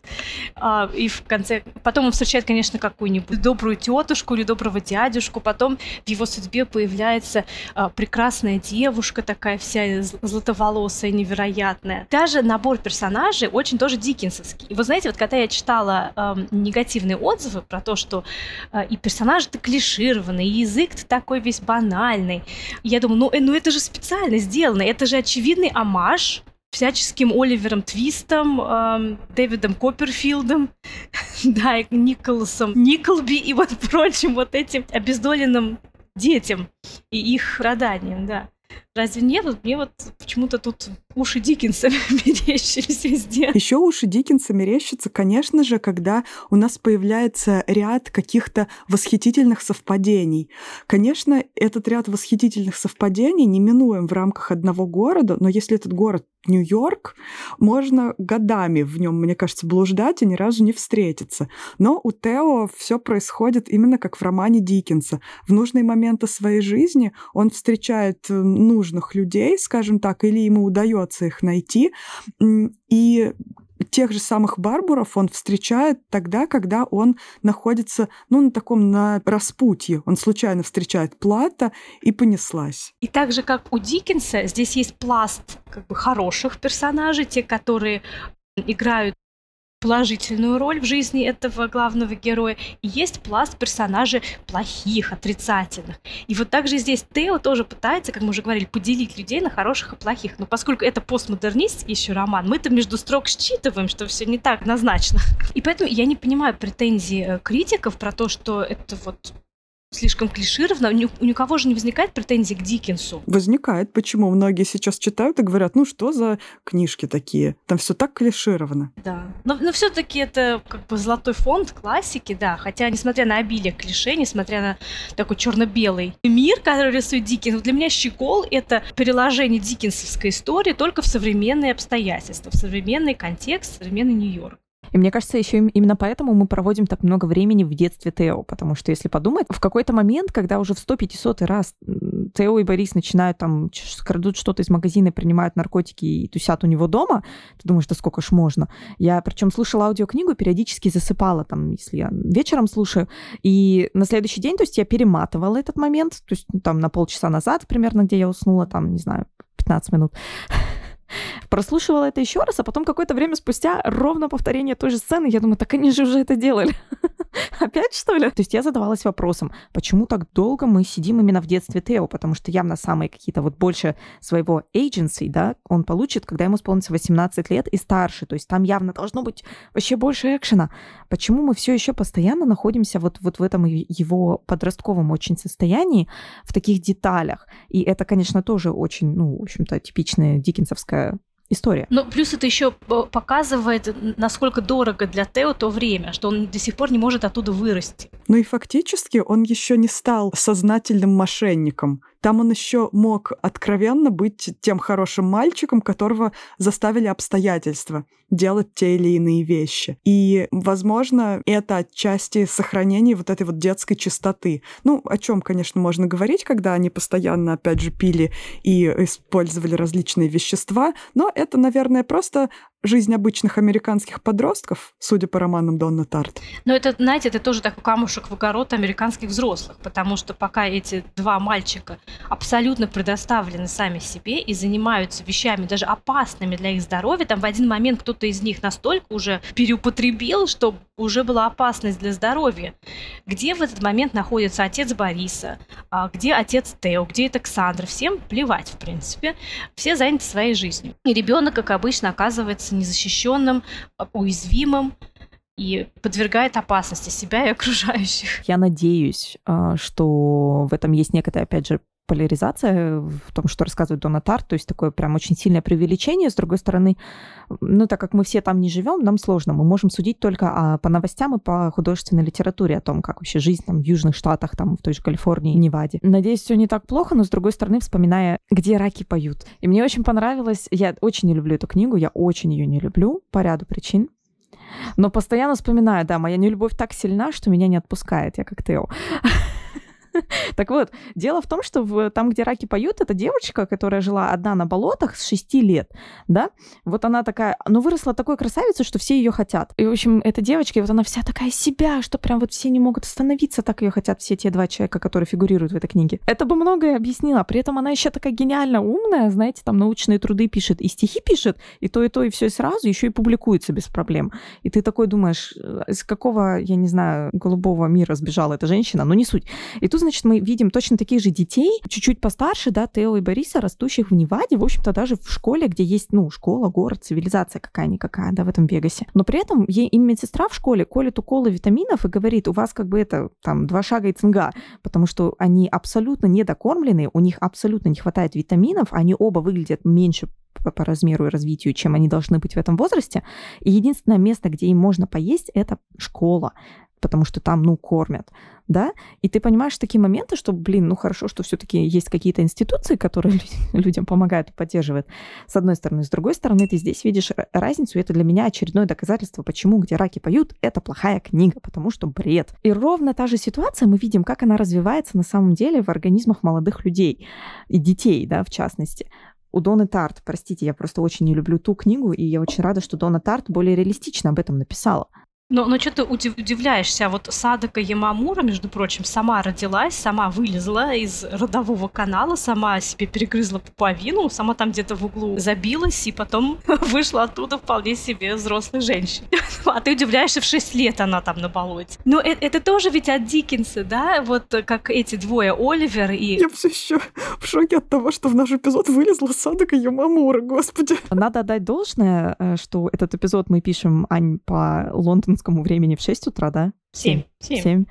э, и в конце, потом он встречает, конечно, какую-нибудь добрую тетушку или доброго дядюшку, потом в его судьбе появляется э, прекрасная девушка такая вся златоволосая, невероятная. Даже набор персонажей персонажи очень тоже диккенсовские. И вы знаете, вот когда я читала э, негативные отзывы про то, что э, и персонажи-то клишированные, и язык-то такой весь банальный, я думаю, ну, э, ну это же специально сделано, это же очевидный амаш всяческим Оливером Твистом, эм, Дэвидом Копперфилдом, да, и Николасом Николби и вот прочим вот этим обездоленным детям и их страданиям, да. Разве нет? Вот мне вот почему-то тут уши Диккенса мерещились везде. Еще уши Диккенса мерещатся, конечно же, когда у нас появляется ряд каких-то восхитительных совпадений. Конечно, этот ряд восхитительных совпадений неминуем в рамках одного города, но если этот город Нью-Йорк, можно годами в нем, мне кажется, блуждать и ни разу не встретиться. Но у Тео все происходит именно как в романе Диккенса. В нужные моменты своей жизни он встречает нужных людей, скажем так, или ему удается их найти. И тех же самых Барбуров он встречает тогда, когда он находится, ну, на таком, на распутье. Он случайно встречает Плата и понеслась. И так же, как у Диккенса, здесь есть пласт как бы хороших персонажей, те, которые играют положительную роль в жизни этого главного героя, и есть пласт персонажей плохих, отрицательных. И вот также здесь Тео тоже пытается, как мы уже говорили, поделить людей на хороших и плохих. Но поскольку это постмодернист еще роман, мы-то между строк считываем, что все не так однозначно. И поэтому я не понимаю претензий э, критиков про то, что это вот слишком клишировано. У никого же не возникает претензий к Диккенсу. Возникает. Почему? Многие сейчас читают и говорят, ну что за книжки такие? Там все так клишировано. Да. Но, но все-таки это как бы золотой фонд классики, да. Хотя, несмотря на обилие клише, несмотря на такой черно-белый мир, который рисует Диккенс, для меня «Щегол» — это переложение диккенсовской истории только в современные обстоятельства, в современный контекст, в современный Нью-Йорк. И мне кажется, еще именно поэтому мы проводим так много времени в детстве Тео, потому что, если подумать, в какой-то момент, когда уже в 100-500 раз Тео и Борис начинают там, крадут что-то из магазина, принимают наркотики и тусят у него дома, ты думаешь, да сколько ж можно? Я причем слушала аудиокнигу, периодически засыпала, там, если я вечером слушаю, и на следующий день, то есть я перематывала этот момент, то есть ну, там на полчаса назад примерно, где я уснула, там, не знаю, 15 минут. Прослушивала это еще раз, а потом какое-то время спустя ровно повторение той же сцены. Я думаю, так они же уже это делали. Опять, что ли? То есть я задавалась вопросом, почему так долго мы сидим именно в детстве Тео? Потому что явно самые какие-то вот больше своего agency, да, он получит, когда ему исполнится 18 лет и старше. То есть там явно должно быть вообще больше экшена. Почему мы все еще постоянно находимся вот, вот в этом его подростковом очень состоянии, в таких деталях? И это, конечно, тоже очень, ну, в общем-то, типичная диккенсовская история. Но плюс это еще показывает, насколько дорого для Тео то время, что он до сих пор не может оттуда вырасти. Ну и фактически он еще не стал сознательным мошенником. Там он еще мог откровенно быть тем хорошим мальчиком, которого заставили обстоятельства делать те или иные вещи. И, возможно, это отчасти сохранение вот этой вот детской чистоты. Ну, о чем, конечно, можно говорить, когда они постоянно, опять же, пили и использовали различные вещества, но это, наверное, просто жизнь обычных американских подростков, судя по романам Донна Тарт. Но это, знаете, это тоже такой камушек в огород американских взрослых, потому что пока эти два мальчика абсолютно предоставлены сами себе и занимаются вещами даже опасными для их здоровья, там в один момент кто-то из них настолько уже переупотребил, что уже была опасность для здоровья. Где в этот момент находится отец Бориса, а где отец Тео, где Александр, всем плевать, в принципе. Все заняты своей жизнью. И ребенок, как обычно, оказывается незащищенным, уязвимым и подвергает опасности себя и окружающих. Я надеюсь, а, что в этом есть некоторая, опять же, поляризация в том, что рассказывает Дона Тарт, то есть такое прям очень сильное преувеличение. С другой стороны, ну, так как мы все там не живем, нам сложно. Мы можем судить только а, по новостям и по художественной литературе о том, как вообще жизнь там в Южных Штатах, там в той же Калифорнии, Неваде. Надеюсь, все не так плохо, но с другой стороны, вспоминая, где раки поют. И мне очень понравилось, я очень не люблю эту книгу, я очень ее не люблю по ряду причин. Но постоянно вспоминаю, да, моя нелюбовь так сильна, что меня не отпускает, я как Тео. Так вот, дело в том, что в, там, где раки поют, это девочка, которая жила одна на болотах с 6 лет, да, вот она такая, ну, выросла такой красавицей, что все ее хотят. И, в общем, эта девочка, и вот она вся такая себя, что прям вот все не могут остановиться, так ее хотят все те два человека, которые фигурируют в этой книге. Это бы многое объяснило. При этом она еще такая гениально умная, знаете, там научные труды пишет, и стихи пишет, и то, и то, и все сразу, еще и публикуется без проблем. И ты такой думаешь, «Э, из какого, я не знаю, голубого мира сбежала эта женщина, но не суть. И тут значит, мы видим точно таких же детей, чуть-чуть постарше, да, Тео и Бориса, растущих в Неваде, в общем-то, даже в школе, где есть, ну, школа, город, цивилизация какая-никакая, да, в этом Вегасе. Но при этом ей им медсестра в школе колет уколы витаминов и говорит, у вас как бы это, там, два шага и цинга, потому что они абсолютно недокормлены, у них абсолютно не хватает витаминов, они оба выглядят меньше по размеру и развитию, чем они должны быть в этом возрасте. И единственное место, где им можно поесть, это школа потому что там, ну, кормят, да, и ты понимаешь такие моменты, что, блин, ну, хорошо, что все таки есть какие-то институции, которые людям помогают и поддерживают, с одной стороны. С другой стороны, ты здесь видишь разницу, и это для меня очередное доказательство, почему «Где раки поют» — это плохая книга, потому что бред. И ровно та же ситуация, мы видим, как она развивается на самом деле в организмах молодых людей и детей, да, в частности у Доны Тарт, простите, я просто очень не люблю ту книгу, и я очень рада, что Дона Тарт более реалистично об этом написала. Но, но что ты удив, удивляешься? Вот Садока Ямамура, между прочим, сама родилась, сама вылезла из родового канала, сама себе перегрызла пуповину, сама там где-то в углу забилась и потом вышла оттуда вполне себе взрослой женщиной. А ты удивляешься, в 6 лет она там на болоте. Но это, это тоже ведь от Диккенса, да? Вот как эти двое, Оливер и... Я все еще в шоке от того, что в наш эпизод вылезла Садока Ямамура, господи. Надо отдать должное, э, что этот эпизод мы пишем, Ань, по лондонскому времени в 6 утра, да? 7. 7. 7.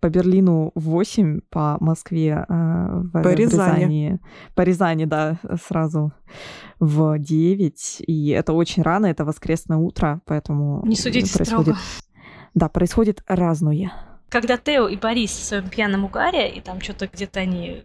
по Берлину в 8, по Москве э, в, по Рязани. Рязани. По Рязани, да, сразу в 9. И это очень рано, это воскресное утро, поэтому... Не судите происходит... строго. Да, происходит разное. Когда Тео и Борис в своем пьяном угаре, и там что-то где-то они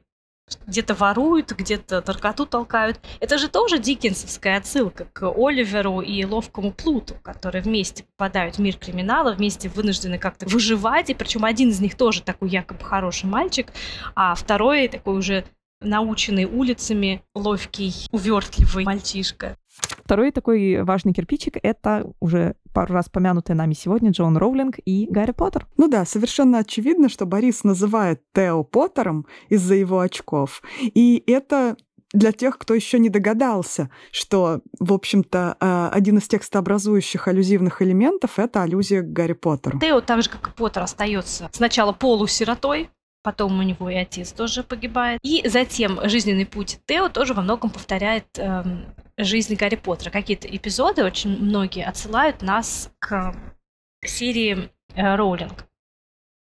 где-то воруют, где-то наркоту толкают. Это же тоже диккенсовская отсылка к Оливеру и ловкому Плуту, которые вместе попадают в мир криминала, вместе вынуждены как-то выживать, и причем один из них тоже такой якобы хороший мальчик, а второй такой уже наученный улицами, ловкий, увертливый мальчишка. Второй такой важный кирпичик — это уже пару раз помянутые нами сегодня Джон Роулинг и Гарри Поттер. Ну да, совершенно очевидно, что Борис называет Тео Поттером из-за его очков. И это для тех, кто еще не догадался, что, в общем-то, а, один из текстообразующих аллюзивных элементов — это аллюзия к Гарри Поттеру. Тео, так же, как и Поттер, остается сначала полусиротой, потом у него и отец тоже погибает. И затем жизненный путь Тео тоже во многом повторяет эм, жизнь Гарри Поттера. Какие-то эпизоды, очень многие, отсылают нас к серии э, Роулинг.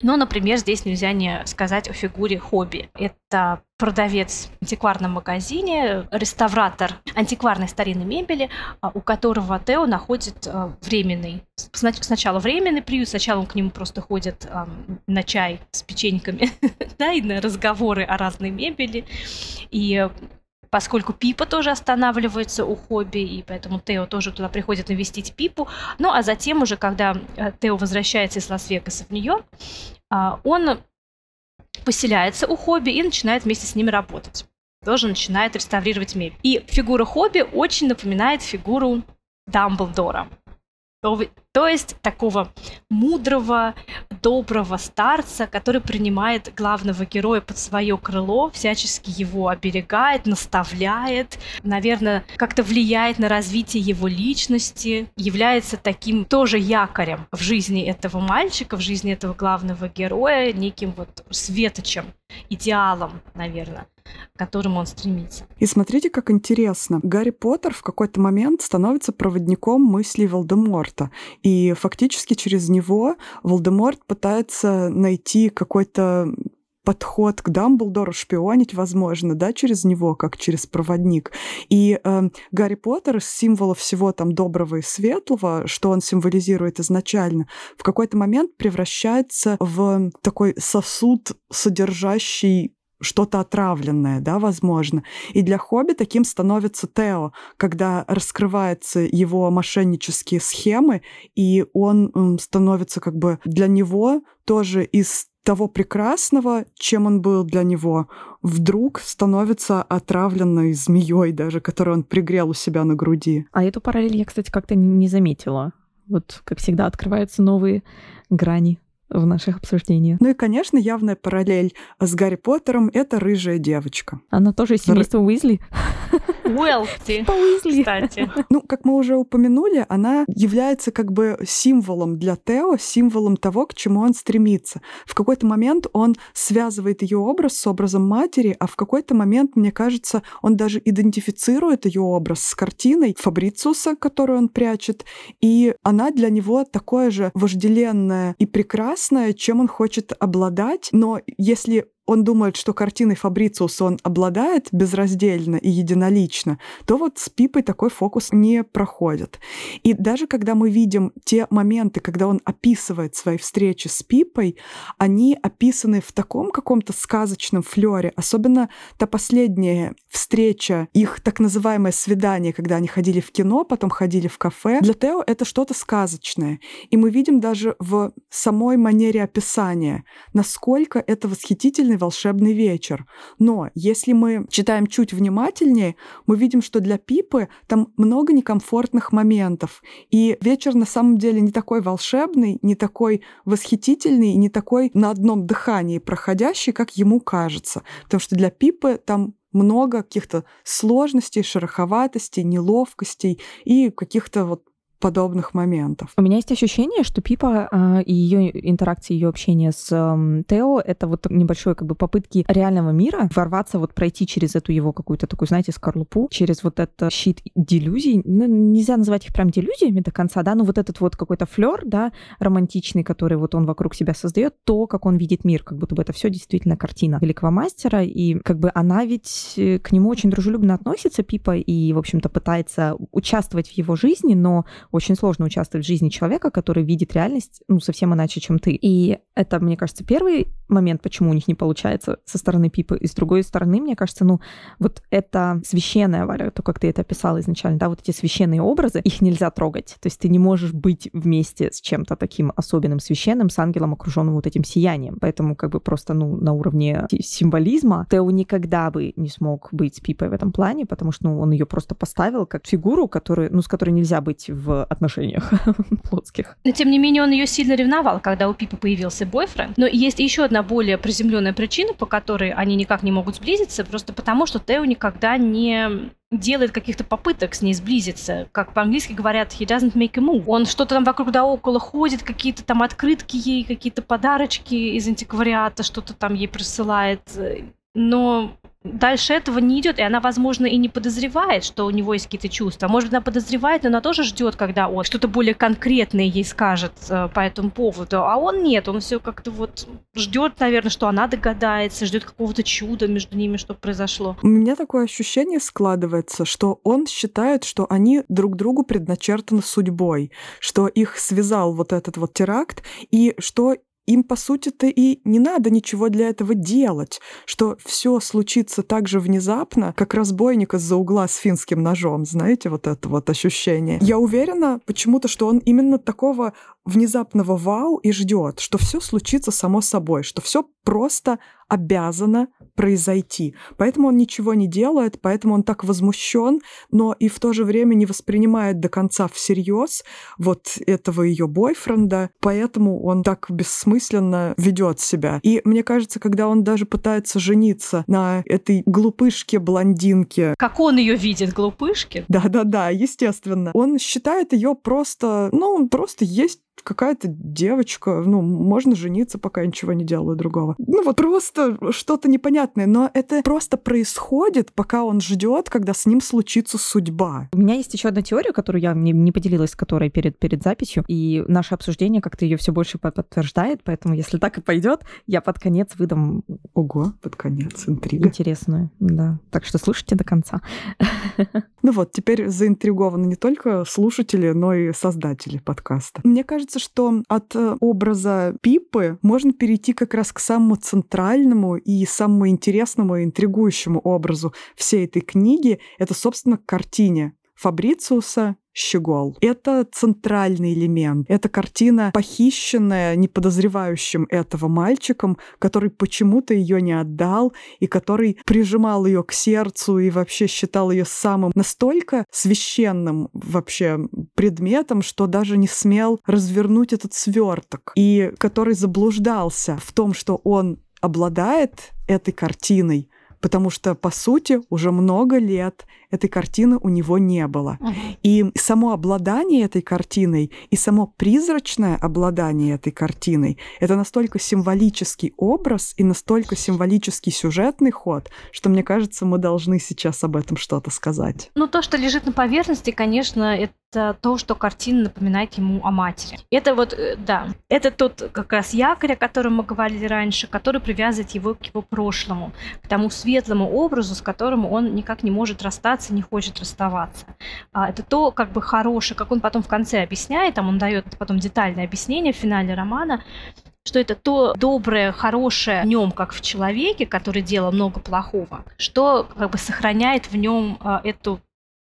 Но, например, здесь нельзя не сказать о фигуре Хобби. Это продавец в антикварном магазине, реставратор антикварной старинной мебели, а, у которого Тео находит а, временный, сначала временный приют, сначала он к нему просто ходит на чай с печеньками, да, и на разговоры о разной мебели. И поскольку Пипа тоже останавливается у Хобби, и поэтому Тео тоже туда приходит навестить Пипу. Ну, а затем уже, когда э, Тео возвращается из Лас-Вегаса в Нью-Йорк, а, он поселяется у Хобби и начинает вместе с ними работать. Тоже начинает реставрировать мебель. И фигура Хобби очень напоминает фигуру Дамблдора. То, есть такого мудрого, доброго старца, который принимает главного героя под свое крыло, всячески его оберегает, наставляет, наверное, как-то влияет на развитие его личности, является таким тоже якорем в жизни этого мальчика, в жизни этого главного героя, неким вот светочем, идеалом, наверное к которому он стремится. И смотрите, как интересно. Гарри Поттер в какой-то момент становится проводником мыслей Волдеморта. И фактически через него Волдеморт пытается найти какой-то подход к Дамблдору, шпионить, возможно, да, через него, как через проводник. И э, Гарри Поттер из символа всего там доброго и светлого, что он символизирует изначально, в какой-то момент превращается в такой сосуд, содержащий что-то отравленное, да, возможно. И для Хобби таким становится Тео, когда раскрываются его мошеннические схемы, и он становится как бы для него тоже из того прекрасного, чем он был для него, вдруг становится отравленной змеей даже, которую он пригрел у себя на груди. А эту параллель я, кстати, как-то не заметила. Вот, как всегда, открываются новые грани в наших обсуждениях. Ну и, конечно, явная параллель с Гарри Поттером — это рыжая девочка. Она тоже из семейства Р... Уизли. Уэлти, кстати. Ну, как мы уже упомянули, она является как бы символом для Тео, символом того, к чему он стремится. В какой-то момент он связывает ее образ с образом матери, а в какой-то момент, мне кажется, он даже идентифицирует ее образ с картиной Фабрициуса, которую он прячет, и она для него такое же вожделенное и прекрасное, чем он хочет обладать, но если он думает, что картиной Фабрициуса он обладает безраздельно и единолично, то вот с Пипой такой фокус не проходит. И даже когда мы видим те моменты, когда он описывает свои встречи с Пипой, они описаны в таком каком-то сказочном флере, особенно та последняя встреча, их так называемое свидание, когда они ходили в кино, потом ходили в кафе. Для Тео это что-то сказочное. И мы видим даже в самой манере описания, насколько это восхитительно волшебный вечер. Но если мы читаем чуть внимательнее, мы видим, что для Пипы там много некомфортных моментов. И вечер на самом деле не такой волшебный, не такой восхитительный, не такой на одном дыхании проходящий, как ему кажется. Потому что для Пипы там много каких-то сложностей, шероховатостей, неловкостей и каких-то вот подобных моментов. У меня есть ощущение, что Пипа э, и ее интеракции, ее общение с э, Тео — это вот небольшой как бы попытки реального мира ворваться, вот пройти через эту его какую-то такую, знаете, скорлупу, через вот этот щит делюзий. Ну, нельзя называть их прям делюзиями до конца, да, но вот этот вот какой-то флер, да, романтичный, который вот он вокруг себя создает, то, как он видит мир, как будто бы это все действительно картина великого мастера, и как бы она ведь э, к нему очень дружелюбно относится, Пипа, и, в общем-то, пытается участвовать в его жизни, но очень сложно участвовать в жизни человека, который видит реальность, ну, совсем иначе, чем ты. И это, мне кажется, первый момент, почему у них не получается со стороны Пипы. И с другой стороны, мне кажется, ну, вот это священное, Валя, то, как ты это описала изначально, да, вот эти священные образы, их нельзя трогать. То есть ты не можешь быть вместе с чем-то таким особенным, священным, с ангелом, окруженным вот этим сиянием. Поэтому как бы просто, ну, на уровне символизма Тео никогда бы не смог быть Пипой в этом плане, потому что, ну, он ее просто поставил как фигуру, которую, ну, с которой нельзя быть в отношениях плотских. Но, тем не менее, он ее сильно ревновал, когда у Пипы появился бойфренд. Но есть еще одна более приземленная причина, по которой они никак не могут сблизиться, просто потому, что Тео никогда не делает каких-то попыток с ней сблизиться. Как по-английски говорят, he doesn't make a move. Он что-то там вокруг да около ходит, какие-то там открытки ей, какие-то подарочки из антиквариата, что-то там ей присылает. Но дальше этого не идет, и она, возможно, и не подозревает, что у него есть какие-то чувства. Может, она подозревает, но она тоже ждет, когда он что-то более конкретное ей скажет э, по этому поводу. А он нет, он все как-то вот ждет, наверное, что она догадается, ждет какого-то чуда между ними, что произошло. У меня такое ощущение складывается, что он считает, что они друг другу предначертаны судьбой, что их связал вот этот вот теракт, и что им, по сути-то, и не надо ничего для этого делать, что все случится так же внезапно, как разбойник из-за угла с финским ножом. Знаете, вот это вот ощущение. Я уверена почему-то, что он именно такого внезапного вау и ждет, что все случится само собой, что все просто обязано произойти. Поэтому он ничего не делает, поэтому он так возмущен, но и в то же время не воспринимает до конца всерьез вот этого ее бойфренда, поэтому он так бессмысленно ведет себя. И мне кажется, когда он даже пытается жениться на этой глупышке-блондинке. Как он ее видит, глупышки? Да-да-да, естественно. Он считает ее просто, ну, просто есть какая-то девочка, ну, можно жениться, пока я ничего не делаю другого. Ну, вот просто что-то непонятное, но это просто происходит, пока он ждет, когда с ним случится судьба. У меня есть еще одна теория, которую я не, не поделилась с которой перед, перед записью, и наше обсуждение как-то ее все больше подтверждает, поэтому если так и пойдет, я под конец выдам... Ого, под конец, интрига. Интересную, да. Так что слушайте до конца. Ну вот, теперь заинтригованы не только слушатели, но и создатели подкаста. Мне кажется, кажется, что от э, образа Пипы можно перейти как раз к самому центральному и самому интересному и интригующему образу всей этой книги. Это, собственно, картине Фабрициуса щегол. Это центральный элемент. Это картина, похищенная неподозревающим этого мальчиком, который почему-то ее не отдал и который прижимал ее к сердцу и вообще считал ее самым настолько священным вообще предметом, что даже не смел развернуть этот сверток и который заблуждался в том, что он обладает этой картиной, потому что, по сути, уже много лет этой картины у него не было. Uh-huh. И само обладание этой картиной и само призрачное обладание этой картиной — это настолько символический образ и настолько символический сюжетный ход, что, мне кажется, мы должны сейчас об этом что-то сказать. Ну, то, что лежит на поверхности, конечно, это то, что картина напоминает ему о матери. Это вот, э, да, это тот как раз якорь, о котором мы говорили раньше, который привязывает его к его прошлому, к тому светлому образу, с которым он никак не может расстаться, не хочет расставаться. А, это то, как бы хорошее, как он потом в конце объясняет, там он дает потом детальное объяснение в финале романа, что это то доброе, хорошее в нем, как в человеке, который делал много плохого, что как бы сохраняет в нем а, эту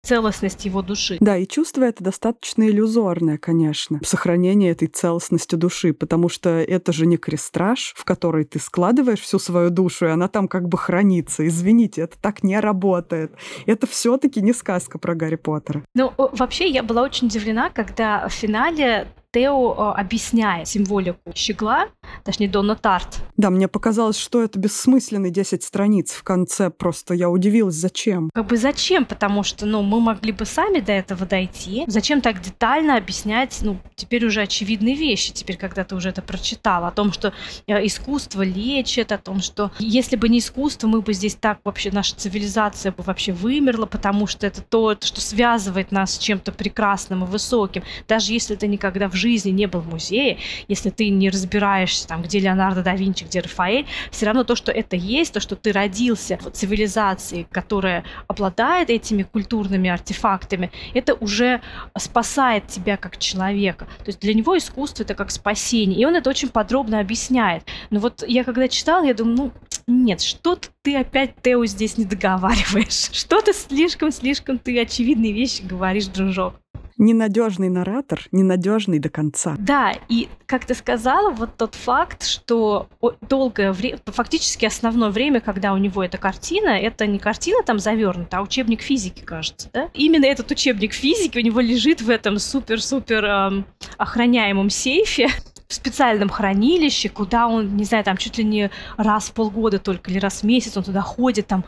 целостность его души. Да, и чувство это достаточно иллюзорное, конечно, сохранение этой целостности души, потому что это же не крестраж, в который ты складываешь всю свою душу, и она там как бы хранится. Извините, это так не работает. Это все таки не сказка про Гарри Поттера. Ну, вообще, я была очень удивлена, когда в финале Тео э, объясняет символику щегла, точнее Донна Тарт. Да, мне показалось, что это бессмысленный 10 страниц в конце, просто я удивилась, зачем. Как бы зачем, потому что, ну, мы могли бы сами до этого дойти. Зачем так детально объяснять, ну, теперь уже очевидные вещи, теперь, когда ты уже это прочитал, о том, что э, искусство лечит, о том, что если бы не искусство, мы бы здесь так вообще, наша цивилизация бы вообще вымерла, потому что это то, что связывает нас с чем-то прекрасным и высоким. Даже если ты никогда в жизни не был в музее, если ты не разбираешься, там, где Леонардо да Винчи, где Рафаэль, все равно то, что это есть, то, что ты родился в цивилизации, которая обладает этими культурными артефактами, это уже спасает тебя как человека. То есть для него искусство это как спасение. И он это очень подробно объясняет. Но вот я когда читала, я думаю, ну, нет, что-то ты опять, Тео, здесь не договариваешь. Что-то слишком-слишком ты очевидные вещи говоришь, дружок ненадежный наратор, ненадежный до конца. Да, и как ты сказала, вот тот факт, что долгое время, фактически основное время, когда у него эта картина, это не картина там завернута, а учебник физики, кажется, да? Именно этот учебник физики у него лежит в этом супер-супер эм, охраняемом сейфе, в специальном хранилище, куда он, не знаю, там чуть ли не раз в полгода только или раз в месяц он туда ходит, там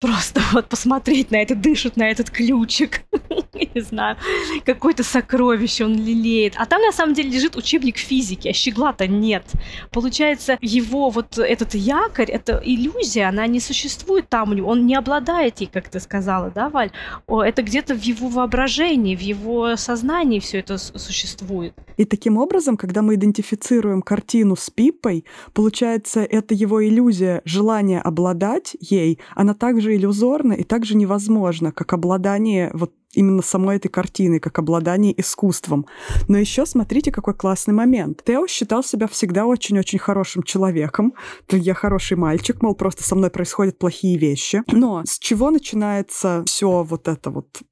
просто вот посмотреть на это, дышит на этот ключик. не знаю, какое-то сокровище он лелеет. А там на самом деле лежит учебник физики, а щегла-то нет. Получается, его вот этот якорь, эта иллюзия, она не существует там у него, он не обладает ей, как ты сказала, да, Валь? Это где-то в его воображении, в его сознании все это существует. И таким образом, когда мы идентифицируем картину с Пиппой, получается, это его иллюзия, желание обладать ей, она также иллюзорна и также невозможна, как обладание вот именно самой этой картины, как обладание искусством. Но еще смотрите, какой классный момент. Тео считал себя всегда очень-очень хорошим человеком. Я хороший мальчик, мол, просто со мной происходят плохие вещи. Но с чего начинается все вот это вот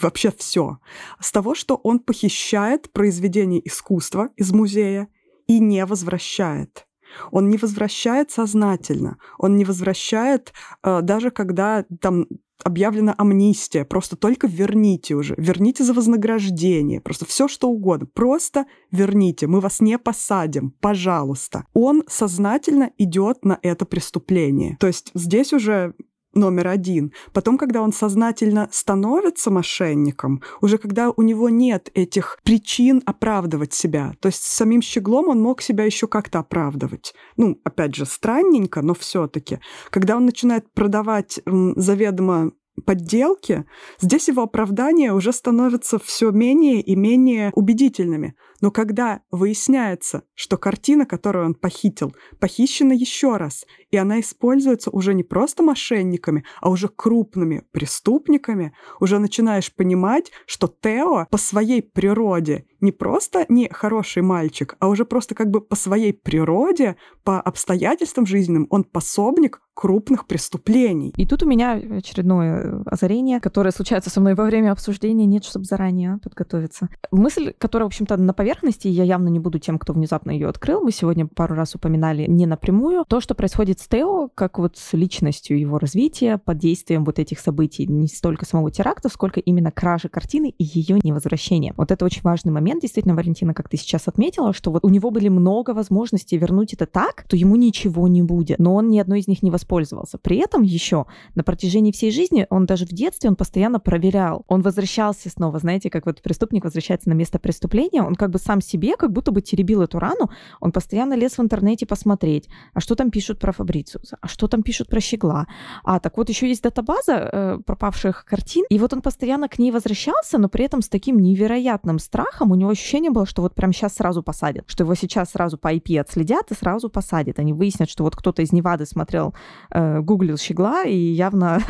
вообще все. С того, что он похищает произведение искусства из музея и не возвращает. Он не возвращает сознательно, он не возвращает, э, даже когда там объявлена амнистия, просто только верните уже, верните за вознаграждение, просто все что угодно, просто верните, мы вас не посадим, пожалуйста. Он сознательно идет на это преступление. То есть здесь уже номер один. Потом, когда он сознательно становится мошенником, уже когда у него нет этих причин оправдывать себя. То есть с самим щеглом он мог себя еще как-то оправдывать. Ну, опять же, странненько, но все-таки. Когда он начинает продавать заведомо подделки, здесь его оправдания уже становятся все менее и менее убедительными. Но когда выясняется, что картина, которую он похитил, похищена еще раз, и она используется уже не просто мошенниками, а уже крупными преступниками, уже начинаешь понимать, что Тео по своей природе не просто не хороший мальчик, а уже просто как бы по своей природе, по обстоятельствам жизненным, он пособник крупных преступлений. И тут у меня очередное озарение, которое случается со мной во время обсуждения, нет, чтобы заранее подготовиться. Мысль, которая, в общем-то, на поверхности, я явно не буду тем, кто внезапно ее открыл, мы сегодня пару раз упоминали не напрямую, то, что происходит с Тео, как вот с личностью его развития, под действием вот этих событий, не столько самого теракта, сколько именно кражи картины и ее невозвращения. Вот это очень важный момент, действительно, Валентина, как ты сейчас отметила, что вот у него были много возможностей вернуть это так, то ему ничего не будет, но он ни одной из них не воспользовался. При этом еще на протяжении всей жизни, он даже в детстве, он постоянно проверял, он возвращался снова, знаете, как вот преступник возвращается на место преступления, он как бы сам себе как будто бы теребил эту рану, он постоянно лез в интернете посмотреть, а что там пишут про Фабрициуса, а что там пишут про Щегла, а так вот еще есть датабаза э, пропавших картин, и вот он постоянно к ней возвращался, но при этом с таким невероятным страхом, у него ощущение было, что вот прям сейчас сразу посадят, что его сейчас сразу по IP отследят и сразу посадят. Они выяснят, что вот кто-то из Невады смотрел, э, гуглил Щегла, и явно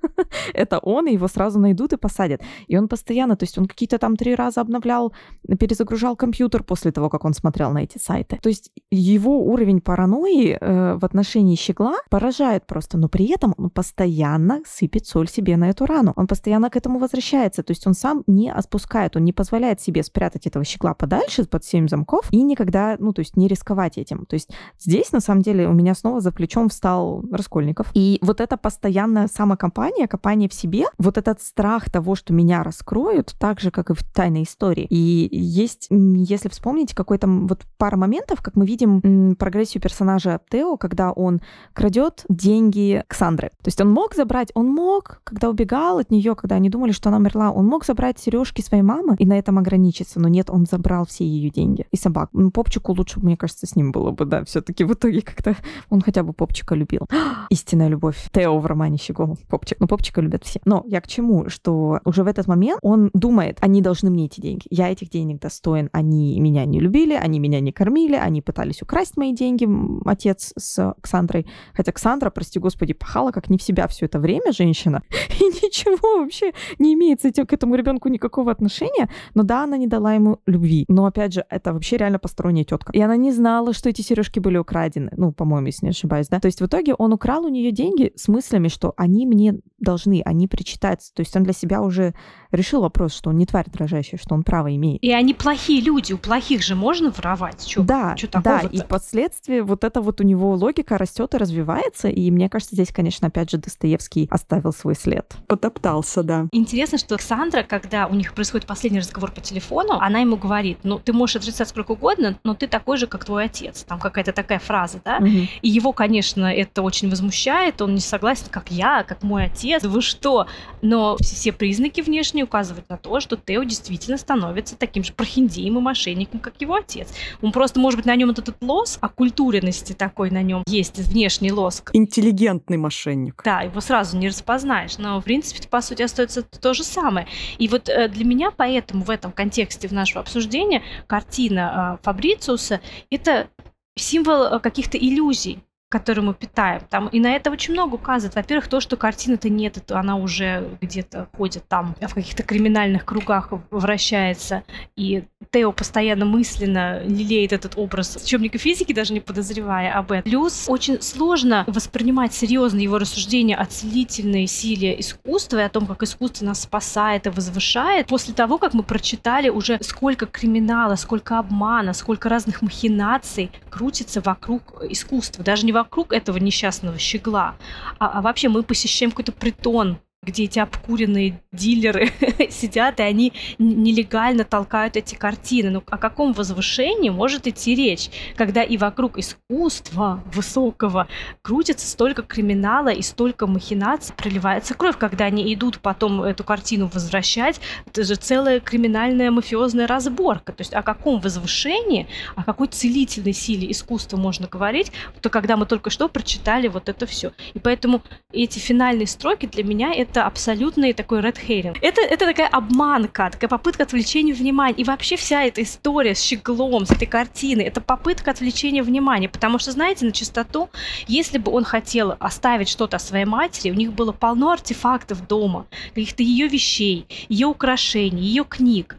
это он, и его сразу найдут и посадят. И он постоянно, то есть он какие-то там три раза обновлял, перезагружал компьютер после того, как он смотрел на эти сайты. То есть его уровень паранойи э, в отношении Щегла поражает просто, но при этом он постоянно сыпет соль себе на эту рану. Он постоянно к этому возвращается, то есть он сам не отпускает, он не позволяет себе спрятать этого щегла подальше, под семь замков, и никогда, ну, то есть не рисковать этим. То есть здесь, на самом деле, у меня снова за плечом встал Раскольников. И вот эта постоянная самокомпания, копание в себе, вот этот страх того, что меня раскроют, так же, как и в тайной истории. И есть, если вспомнить какой-то вот пара моментов, как мы видим прогрессию персонажа Тео, когда он крадет деньги Ксандры. То есть он мог забрать, он мог, когда убегал от нее, когда они думали, что она умерла, он мог забрать сережки своей мамы и на этом ограничиться, но нет, он забрал все ее деньги и собак. Ну, Попчику лучше, мне кажется, с ним было бы, да, все-таки в итоге как-то он хотя бы Попчика любил. Истинная любовь. Тео в романе Щегол. Попчик. Ну, Попчика любят все. Но я к чему? Что уже в этот момент он думает, они должны мне эти деньги. Я этих денег достоин. Они меня не любили, они меня не кормили, они пытались украсть мои деньги, отец с Ксандрой. Хотя Ксандра, прости господи, пахала как не в себя все это время женщина. И ничего вообще не имеет к этому ребенку никакого отношения. Но да, она не дала ему любви. Но опять же, это вообще реально посторонняя тетка. И она не знала, что эти сережки были украдены. Ну, по-моему, если не ошибаюсь, да. То есть в итоге он украл у нее деньги с мыслями, что они мне должны, они причитаются. То есть он для себя уже решил вопрос, что он не тварь дрожащая, что он право имеет. И они плохие люди, у плохих же можно воровать. Чё, да, чё да, и впоследствии вот эта вот у него логика растет и развивается, и мне кажется, здесь, конечно, опять же, Достоевский оставил свой след. Потоптался, да. Интересно, что Александра, когда у них происходит последний разговор по телефону, она ему говорит, ну, ты можешь отрицать сколько угодно, но ты такой же, как твой отец. Там какая-то такая фраза, да? Угу. И его, конечно, это очень возмущает, он не согласен, как я, как мой отец, вы что? Но все признаки внешние указывают на то, что Тео действительно становится таким же прохиндеем и мошенником, как его отец. Он просто, может быть, на нем этот лоск, оккультуренности такой на нем есть, внешний лоск. Интеллигентный мошенник. Да, его сразу не распознаешь, но, в принципе, по сути, остается то же самое. И вот э, для меня поэтому в этом контексте в нашего обсуждения картина э, Фабрициуса — это символ э, каких-то иллюзий которую мы питаем. Там, и на это очень много указывает. Во-первых, то, что картины-то нет, это она уже где-то ходит там, в каких-то криминальных кругах вращается. И Тео постоянно мысленно лелеет этот образ учебника физики, даже не подозревая об этом. Плюс очень сложно воспринимать серьезно его рассуждения о целительной силе искусства и о том, как искусство нас спасает и возвышает, после того, как мы прочитали уже сколько криминала, сколько обмана, сколько разных махинаций крутится вокруг искусства. Даже не вокруг этого несчастного щегла, а, а вообще мы посещаем какой-то притон, где эти обкуренные дилеры сидят, и они нелегально толкают эти картины. Ну, о каком возвышении может идти речь, когда и вокруг искусства высокого крутится столько криминала и столько махинаций, проливается кровь, когда они идут потом эту картину возвращать, это же целая криминальная мафиозная разборка. То есть о каком возвышении, о какой целительной силе искусства можно говорить, то когда мы только что прочитали вот это все. И поэтому эти финальные строки для меня это абсолютный такой red herring. Это, это такая обманка, такая попытка отвлечения внимания. И вообще вся эта история с щеглом, с этой картиной, это попытка отвлечения внимания. Потому что, знаете, на чистоту, если бы он хотел оставить что-то своей матери, у них было полно артефактов дома, каких-то ее вещей, ее украшений, ее книг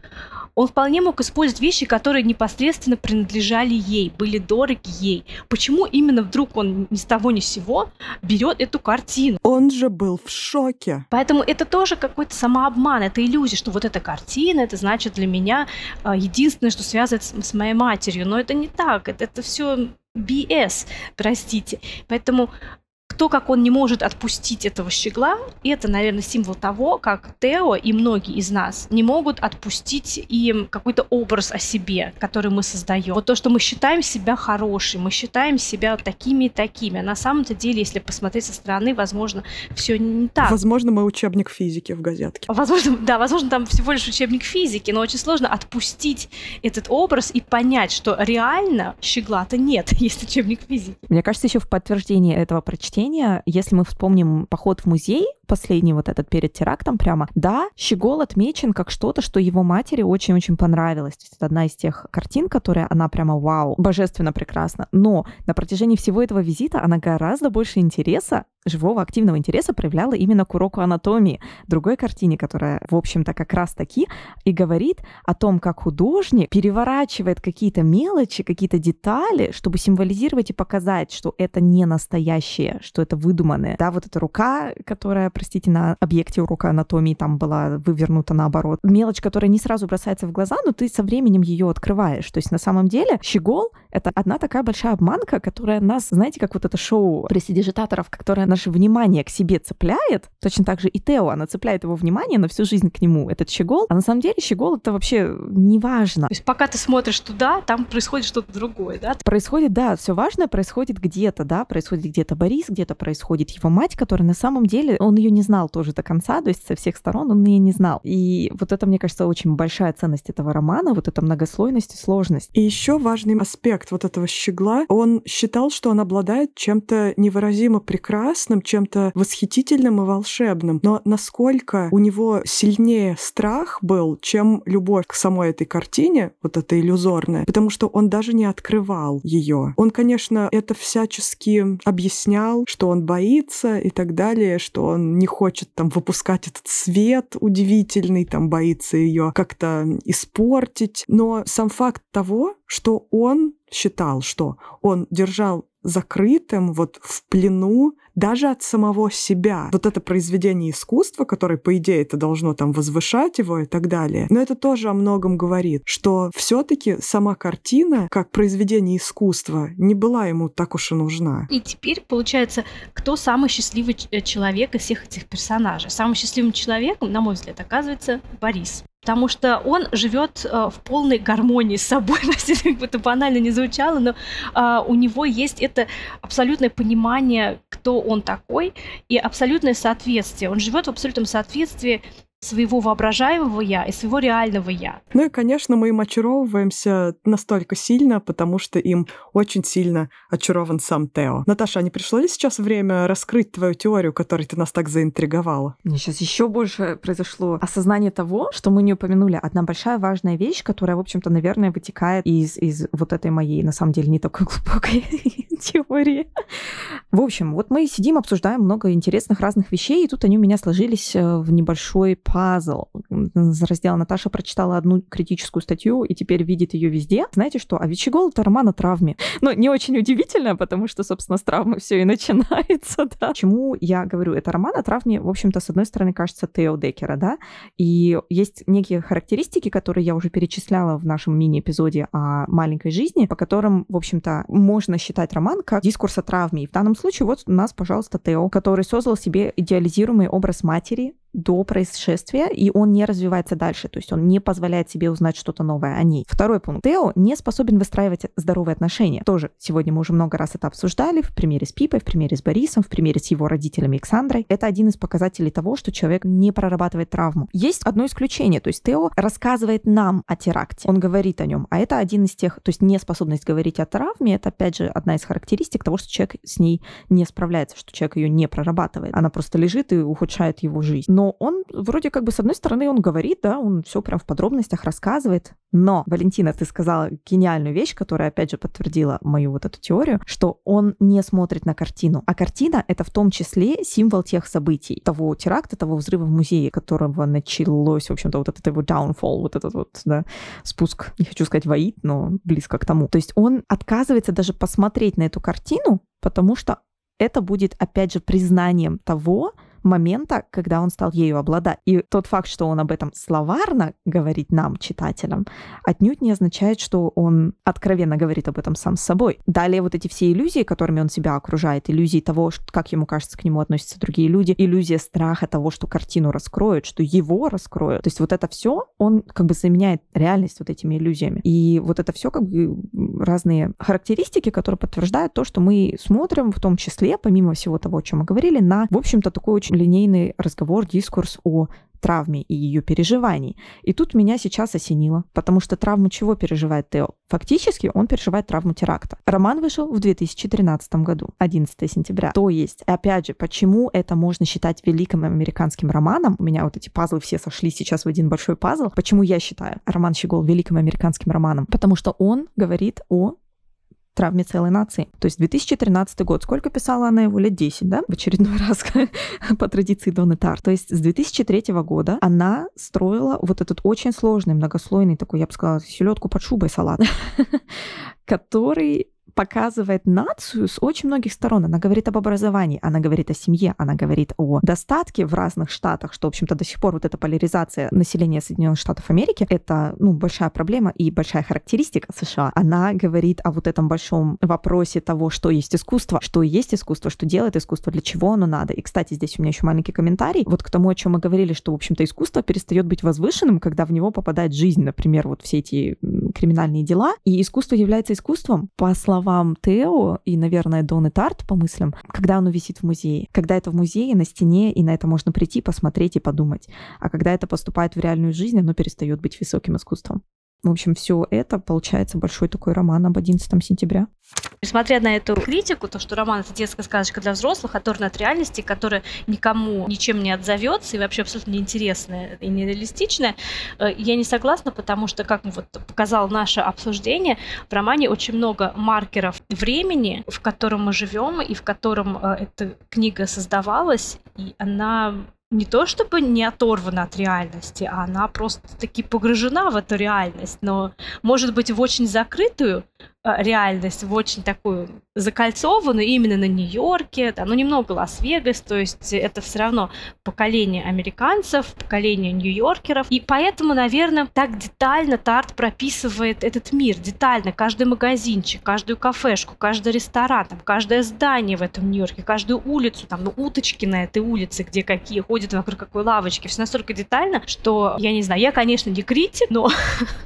он вполне мог использовать вещи, которые непосредственно принадлежали ей, были дороги ей. Почему именно вдруг он ни с того ни с сего берет эту картину? Он же был в шоке. Поэтому это тоже какой-то самообман, это иллюзия, что вот эта картина, это значит для меня а, единственное, что связывает с, с моей матерью. Но это не так, это, это все BS, простите. Поэтому то, как он не может отпустить этого щегла, это, наверное, символ того, как Тео и многие из нас не могут отпустить им какой-то образ о себе, который мы создаем. Вот то, что мы считаем себя хорошими, мы считаем себя такими и такими. А на самом-то деле, если посмотреть со стороны, возможно, все не так. Возможно, мы учебник физики в газетке. Возможно, да, возможно, там всего лишь учебник физики, но очень сложно отпустить этот образ и понять, что реально щегла-то нет, есть учебник физики. Мне кажется, еще в подтверждении этого прочтения явление, если мы вспомним поход в музей, последний вот этот перед терактом прямо, да, Щегол отмечен как что-то, что его матери очень-очень понравилось. То есть это одна из тех картин, которая она прямо вау, божественно прекрасна. Но на протяжении всего этого визита она гораздо больше интереса живого активного интереса проявляла именно к уроку анатомии, другой картине, которая, в общем-то, как раз таки и говорит о том, как художник переворачивает какие-то мелочи, какие-то детали, чтобы символизировать и показать, что это не настоящее, что это выдуманное. Да, вот эта рука, которая простите, на объекте урока анатомии там была вывернута наоборот. Мелочь, которая не сразу бросается в глаза, но ты со временем ее открываешь. То есть на самом деле щегол — это одна такая большая обманка, которая нас, знаете, как вот это шоу пресидижитаторов, которое наше внимание к себе цепляет, точно так же и Тео, она цепляет его внимание на всю жизнь к нему, этот щегол. А на самом деле щегол — это вообще не важно. То есть пока ты смотришь туда, там происходит что-то другое, да? Происходит, да, все важное происходит где-то, да, происходит где-то Борис, где-то происходит его мать, которая на самом деле, он ее не знал тоже до конца, то есть со всех сторон он ее не знал. И вот это, мне кажется, очень большая ценность этого романа, вот эта многослойность и сложность. И еще важный аспект вот этого щегла, он считал, что он обладает чем-то невыразимо прекрасным, чем-то восхитительным и волшебным. Но насколько у него сильнее страх был, чем любовь к самой этой картине, вот эта иллюзорная, потому что он даже не открывал ее. Он, конечно, это всячески объяснял, что он боится и так далее, что он не хочет там выпускать этот свет удивительный, там боится ее как-то испортить. Но сам факт того, что он считал, что он держал закрытым, вот в плену даже от самого себя. Вот это произведение искусства, которое, по идее, это должно там возвышать его и так далее. Но это тоже о многом говорит, что все таки сама картина, как произведение искусства, не была ему так уж и нужна. И теперь, получается, кто самый счастливый э, человек из всех этих персонажей? Самым счастливым человеком, на мой взгляд, оказывается Борис потому что он живет э, в полной гармонии с собой, как бы это банально не звучало, но э, у него есть это абсолютное понимание, кто он такой, и абсолютное соответствие. Он живет в абсолютном соответствии своего воображаемого я и своего реального я. Ну и, конечно, мы им очаровываемся настолько сильно, потому что им очень сильно очарован сам Тео. Наташа, а не пришло ли сейчас время раскрыть твою теорию, которой ты нас так заинтриговала? Мне сейчас еще больше произошло осознание того, что мы не упомянули. Одна большая важная вещь, которая, в общем-то, наверное, вытекает из, из вот этой моей, на самом деле, не такой глубокой теории. В общем, вот мы сидим, обсуждаем много интересных разных вещей, и тут они у меня сложились э, в небольшой пазл. Из Наташа прочитала одну критическую статью и теперь видит ее везде. Знаете что? А Вичигол — это роман о травме. Но не очень удивительно, потому что, собственно, с травмы все и начинается, да. Почему я говорю, это роман о травме, в общем-то, с одной стороны, кажется, Тео Декера, да, и есть некие характеристики, которые я уже перечисляла в нашем мини-эпизоде о маленькой жизни, по которым, в общем-то, можно считать роман как дискурс о травме. И в данном случае вот у нас, пожалуйста, Тео, который создал себе идеализируемый образ матери, до происшествия, и он не развивается дальше, то есть он не позволяет себе узнать что-то новое о ней. Второй пункт. Тео не способен выстраивать здоровые отношения. Тоже сегодня мы уже много раз это обсуждали в примере с Пипой, в примере с Борисом, в примере с его родителями Александрой. Это один из показателей того, что человек не прорабатывает травму. Есть одно исключение, то есть Тео рассказывает нам о теракте, он говорит о нем, а это один из тех, то есть неспособность говорить о травме, это опять же одна из характеристик того, что человек с ней не справляется, что человек ее не прорабатывает. Она просто лежит и ухудшает его жизнь. Но он вроде как бы с одной стороны он говорит, да, он все прям в подробностях рассказывает, но, Валентина, ты сказала гениальную вещь, которая опять же подтвердила мою вот эту теорию, что он не смотрит на картину, а картина — это в том числе символ тех событий, того теракта, того взрыва в музее, которого началось, в общем-то, вот этот его downfall, вот этот вот, да, спуск, не хочу сказать воит, но близко к тому. То есть он отказывается даже посмотреть на эту картину, потому что это будет, опять же, признанием того, момента, когда он стал ею обладать. И тот факт, что он об этом словарно говорит нам, читателям, отнюдь не означает, что он откровенно говорит об этом сам с собой. Далее вот эти все иллюзии, которыми он себя окружает, иллюзии того, как ему кажется, к нему относятся другие люди, иллюзия страха того, что картину раскроют, что его раскроют. То есть вот это все он как бы заменяет реальность вот этими иллюзиями. И вот это все как бы разные характеристики, которые подтверждают то, что мы смотрим в том числе, помимо всего того, о чем мы говорили, на, в общем-то, такой очень линейный разговор, дискурс о травме и ее переживаний. И тут меня сейчас осенило, потому что травму чего переживает Тео? Фактически он переживает травму теракта. Роман вышел в 2013 году, 11 сентября. То есть, опять же, почему это можно считать великим американским романом? У меня вот эти пазлы все сошли сейчас в один большой пазл. Почему я считаю роман Щегол великим американским романом? Потому что он говорит о травме целой нации. То есть 2013 год. Сколько писала она его? Лет 10, да? В очередной раз по традиции Донны Тар. То есть с 2003 года она строила вот этот очень сложный, многослойный такой, я бы сказала, селедку под шубой салат, который показывает нацию с очень многих сторон. Она говорит об образовании, она говорит о семье, она говорит о достатке в разных штатах, что, в общем-то, до сих пор вот эта поляризация населения Соединенных Штатов Америки — это, ну, большая проблема и большая характеристика США. Она говорит о вот этом большом вопросе того, что есть искусство, что есть искусство, что делает искусство, для чего оно надо. И, кстати, здесь у меня еще маленький комментарий вот к тому, о чем мы говорили, что, в общем-то, искусство перестает быть возвышенным, когда в него попадает жизнь, например, вот все эти криминальные дела. И искусство является искусством, по словам Тео и, наверное, Доны Тарт, по мыслям, когда оно висит в музее. Когда это в музее, на стене, и на это можно прийти, посмотреть и подумать. А когда это поступает в реальную жизнь, оно перестает быть высоким искусством. В общем, все это получается большой такой роман об 11 сентября. Несмотря на эту критику, то, что роман это детская сказочка для взрослых, оторвана от реальности, которая никому ничем не отзовется и вообще абсолютно неинтересная и нереалистичная, э, я не согласна, потому что, как вот показало наше обсуждение, в романе очень много маркеров времени, в котором мы живем и в котором э, эта книга создавалась, и она не то чтобы не оторвана от реальности, а она просто таки погружена в эту реальность, но может быть в очень закрытую, реальность в очень такую закольцованную именно на Нью-Йорке, да, ну немного Лас-Вегас, то есть это все равно поколение американцев, поколение нью-йоркеров, и поэтому, наверное, так детально Тарт прописывает этот мир, детально, каждый магазинчик, каждую кафешку, каждый ресторан, там, каждое здание в этом Нью-Йорке, каждую улицу, там, ну, уточки на этой улице, где какие ходят вокруг какой лавочки, все настолько детально, что, я не знаю, я, конечно, не критик, но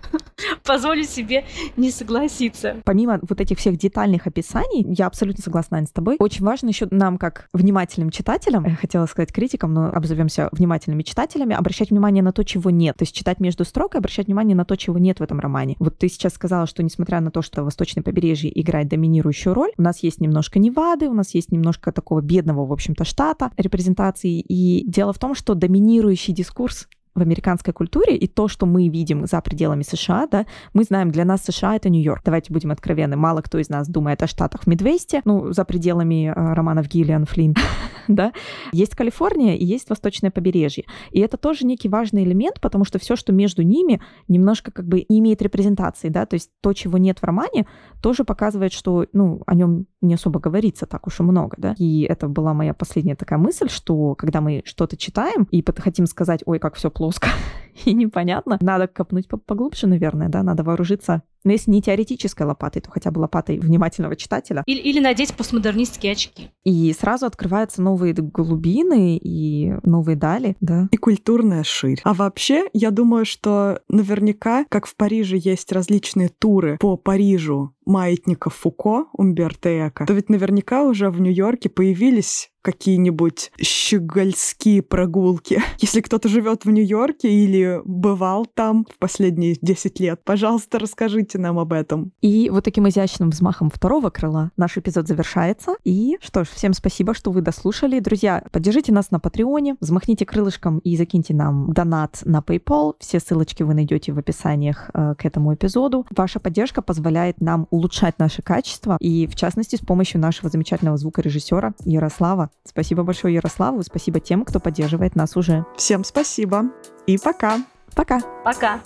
позволю себе не согласиться помимо вот этих всех детальных описаний, я абсолютно согласна, Ань, с тобой, очень важно еще нам, как внимательным читателям, я хотела сказать критикам, но обзовемся внимательными читателями, обращать внимание на то, чего нет. То есть читать между строк и обращать внимание на то, чего нет в этом романе. Вот ты сейчас сказала, что несмотря на то, что Восточное побережье играет доминирующую роль, у нас есть немножко Невады, у нас есть немножко такого бедного, в общем-то, штата репрезентации. И дело в том, что доминирующий дискурс в американской культуре и то, что мы видим за пределами США, да, мы знаем, для нас США — это Нью-Йорк. Давайте будем откровенны. Мало кто из нас думает о штатах в Мидвесте, ну, за пределами э, романов Гиллиан Флинн, да. Есть Калифорния и есть Восточное побережье. И это тоже некий важный элемент, потому что все, что между ними, немножко как бы не имеет репрезентации, да, то есть то, чего нет в романе, тоже показывает, что, ну, о нем не особо говорится так уж и много, да. И это была моя последняя такая мысль, что когда мы что-то читаем и хотим сказать, ой, как все плоско и непонятно, надо копнуть поглубже, наверное, да, надо вооружиться но если не теоретической лопатой, то хотя бы лопатой внимательного читателя. Или, или надеть постмодернистские очки. И сразу открываются новые глубины и новые дали, да. И культурная ширь. А вообще, я думаю, что наверняка, как в Париже есть различные туры по Парижу маятников Фуко, Умберто Эко, то ведь наверняка уже в Нью-Йорке появились какие-нибудь щегольские прогулки. Если кто-то живет в Нью-Йорке или бывал там в последние 10 лет, пожалуйста, расскажите нам об этом. И вот таким изящным взмахом второго крыла наш эпизод завершается. И что ж, всем спасибо, что вы дослушали. Друзья, поддержите нас на Патреоне, взмахните крылышком и закиньте нам донат на PayPal. Все ссылочки вы найдете в описаниях э, к этому эпизоду. Ваша поддержка позволяет нам улучшать наше качество, и в частности с помощью нашего замечательного звукорежиссера Ярослава. Спасибо большое Ярославу, спасибо тем, кто поддерживает нас уже. Всем спасибо и пока. Пока. Пока.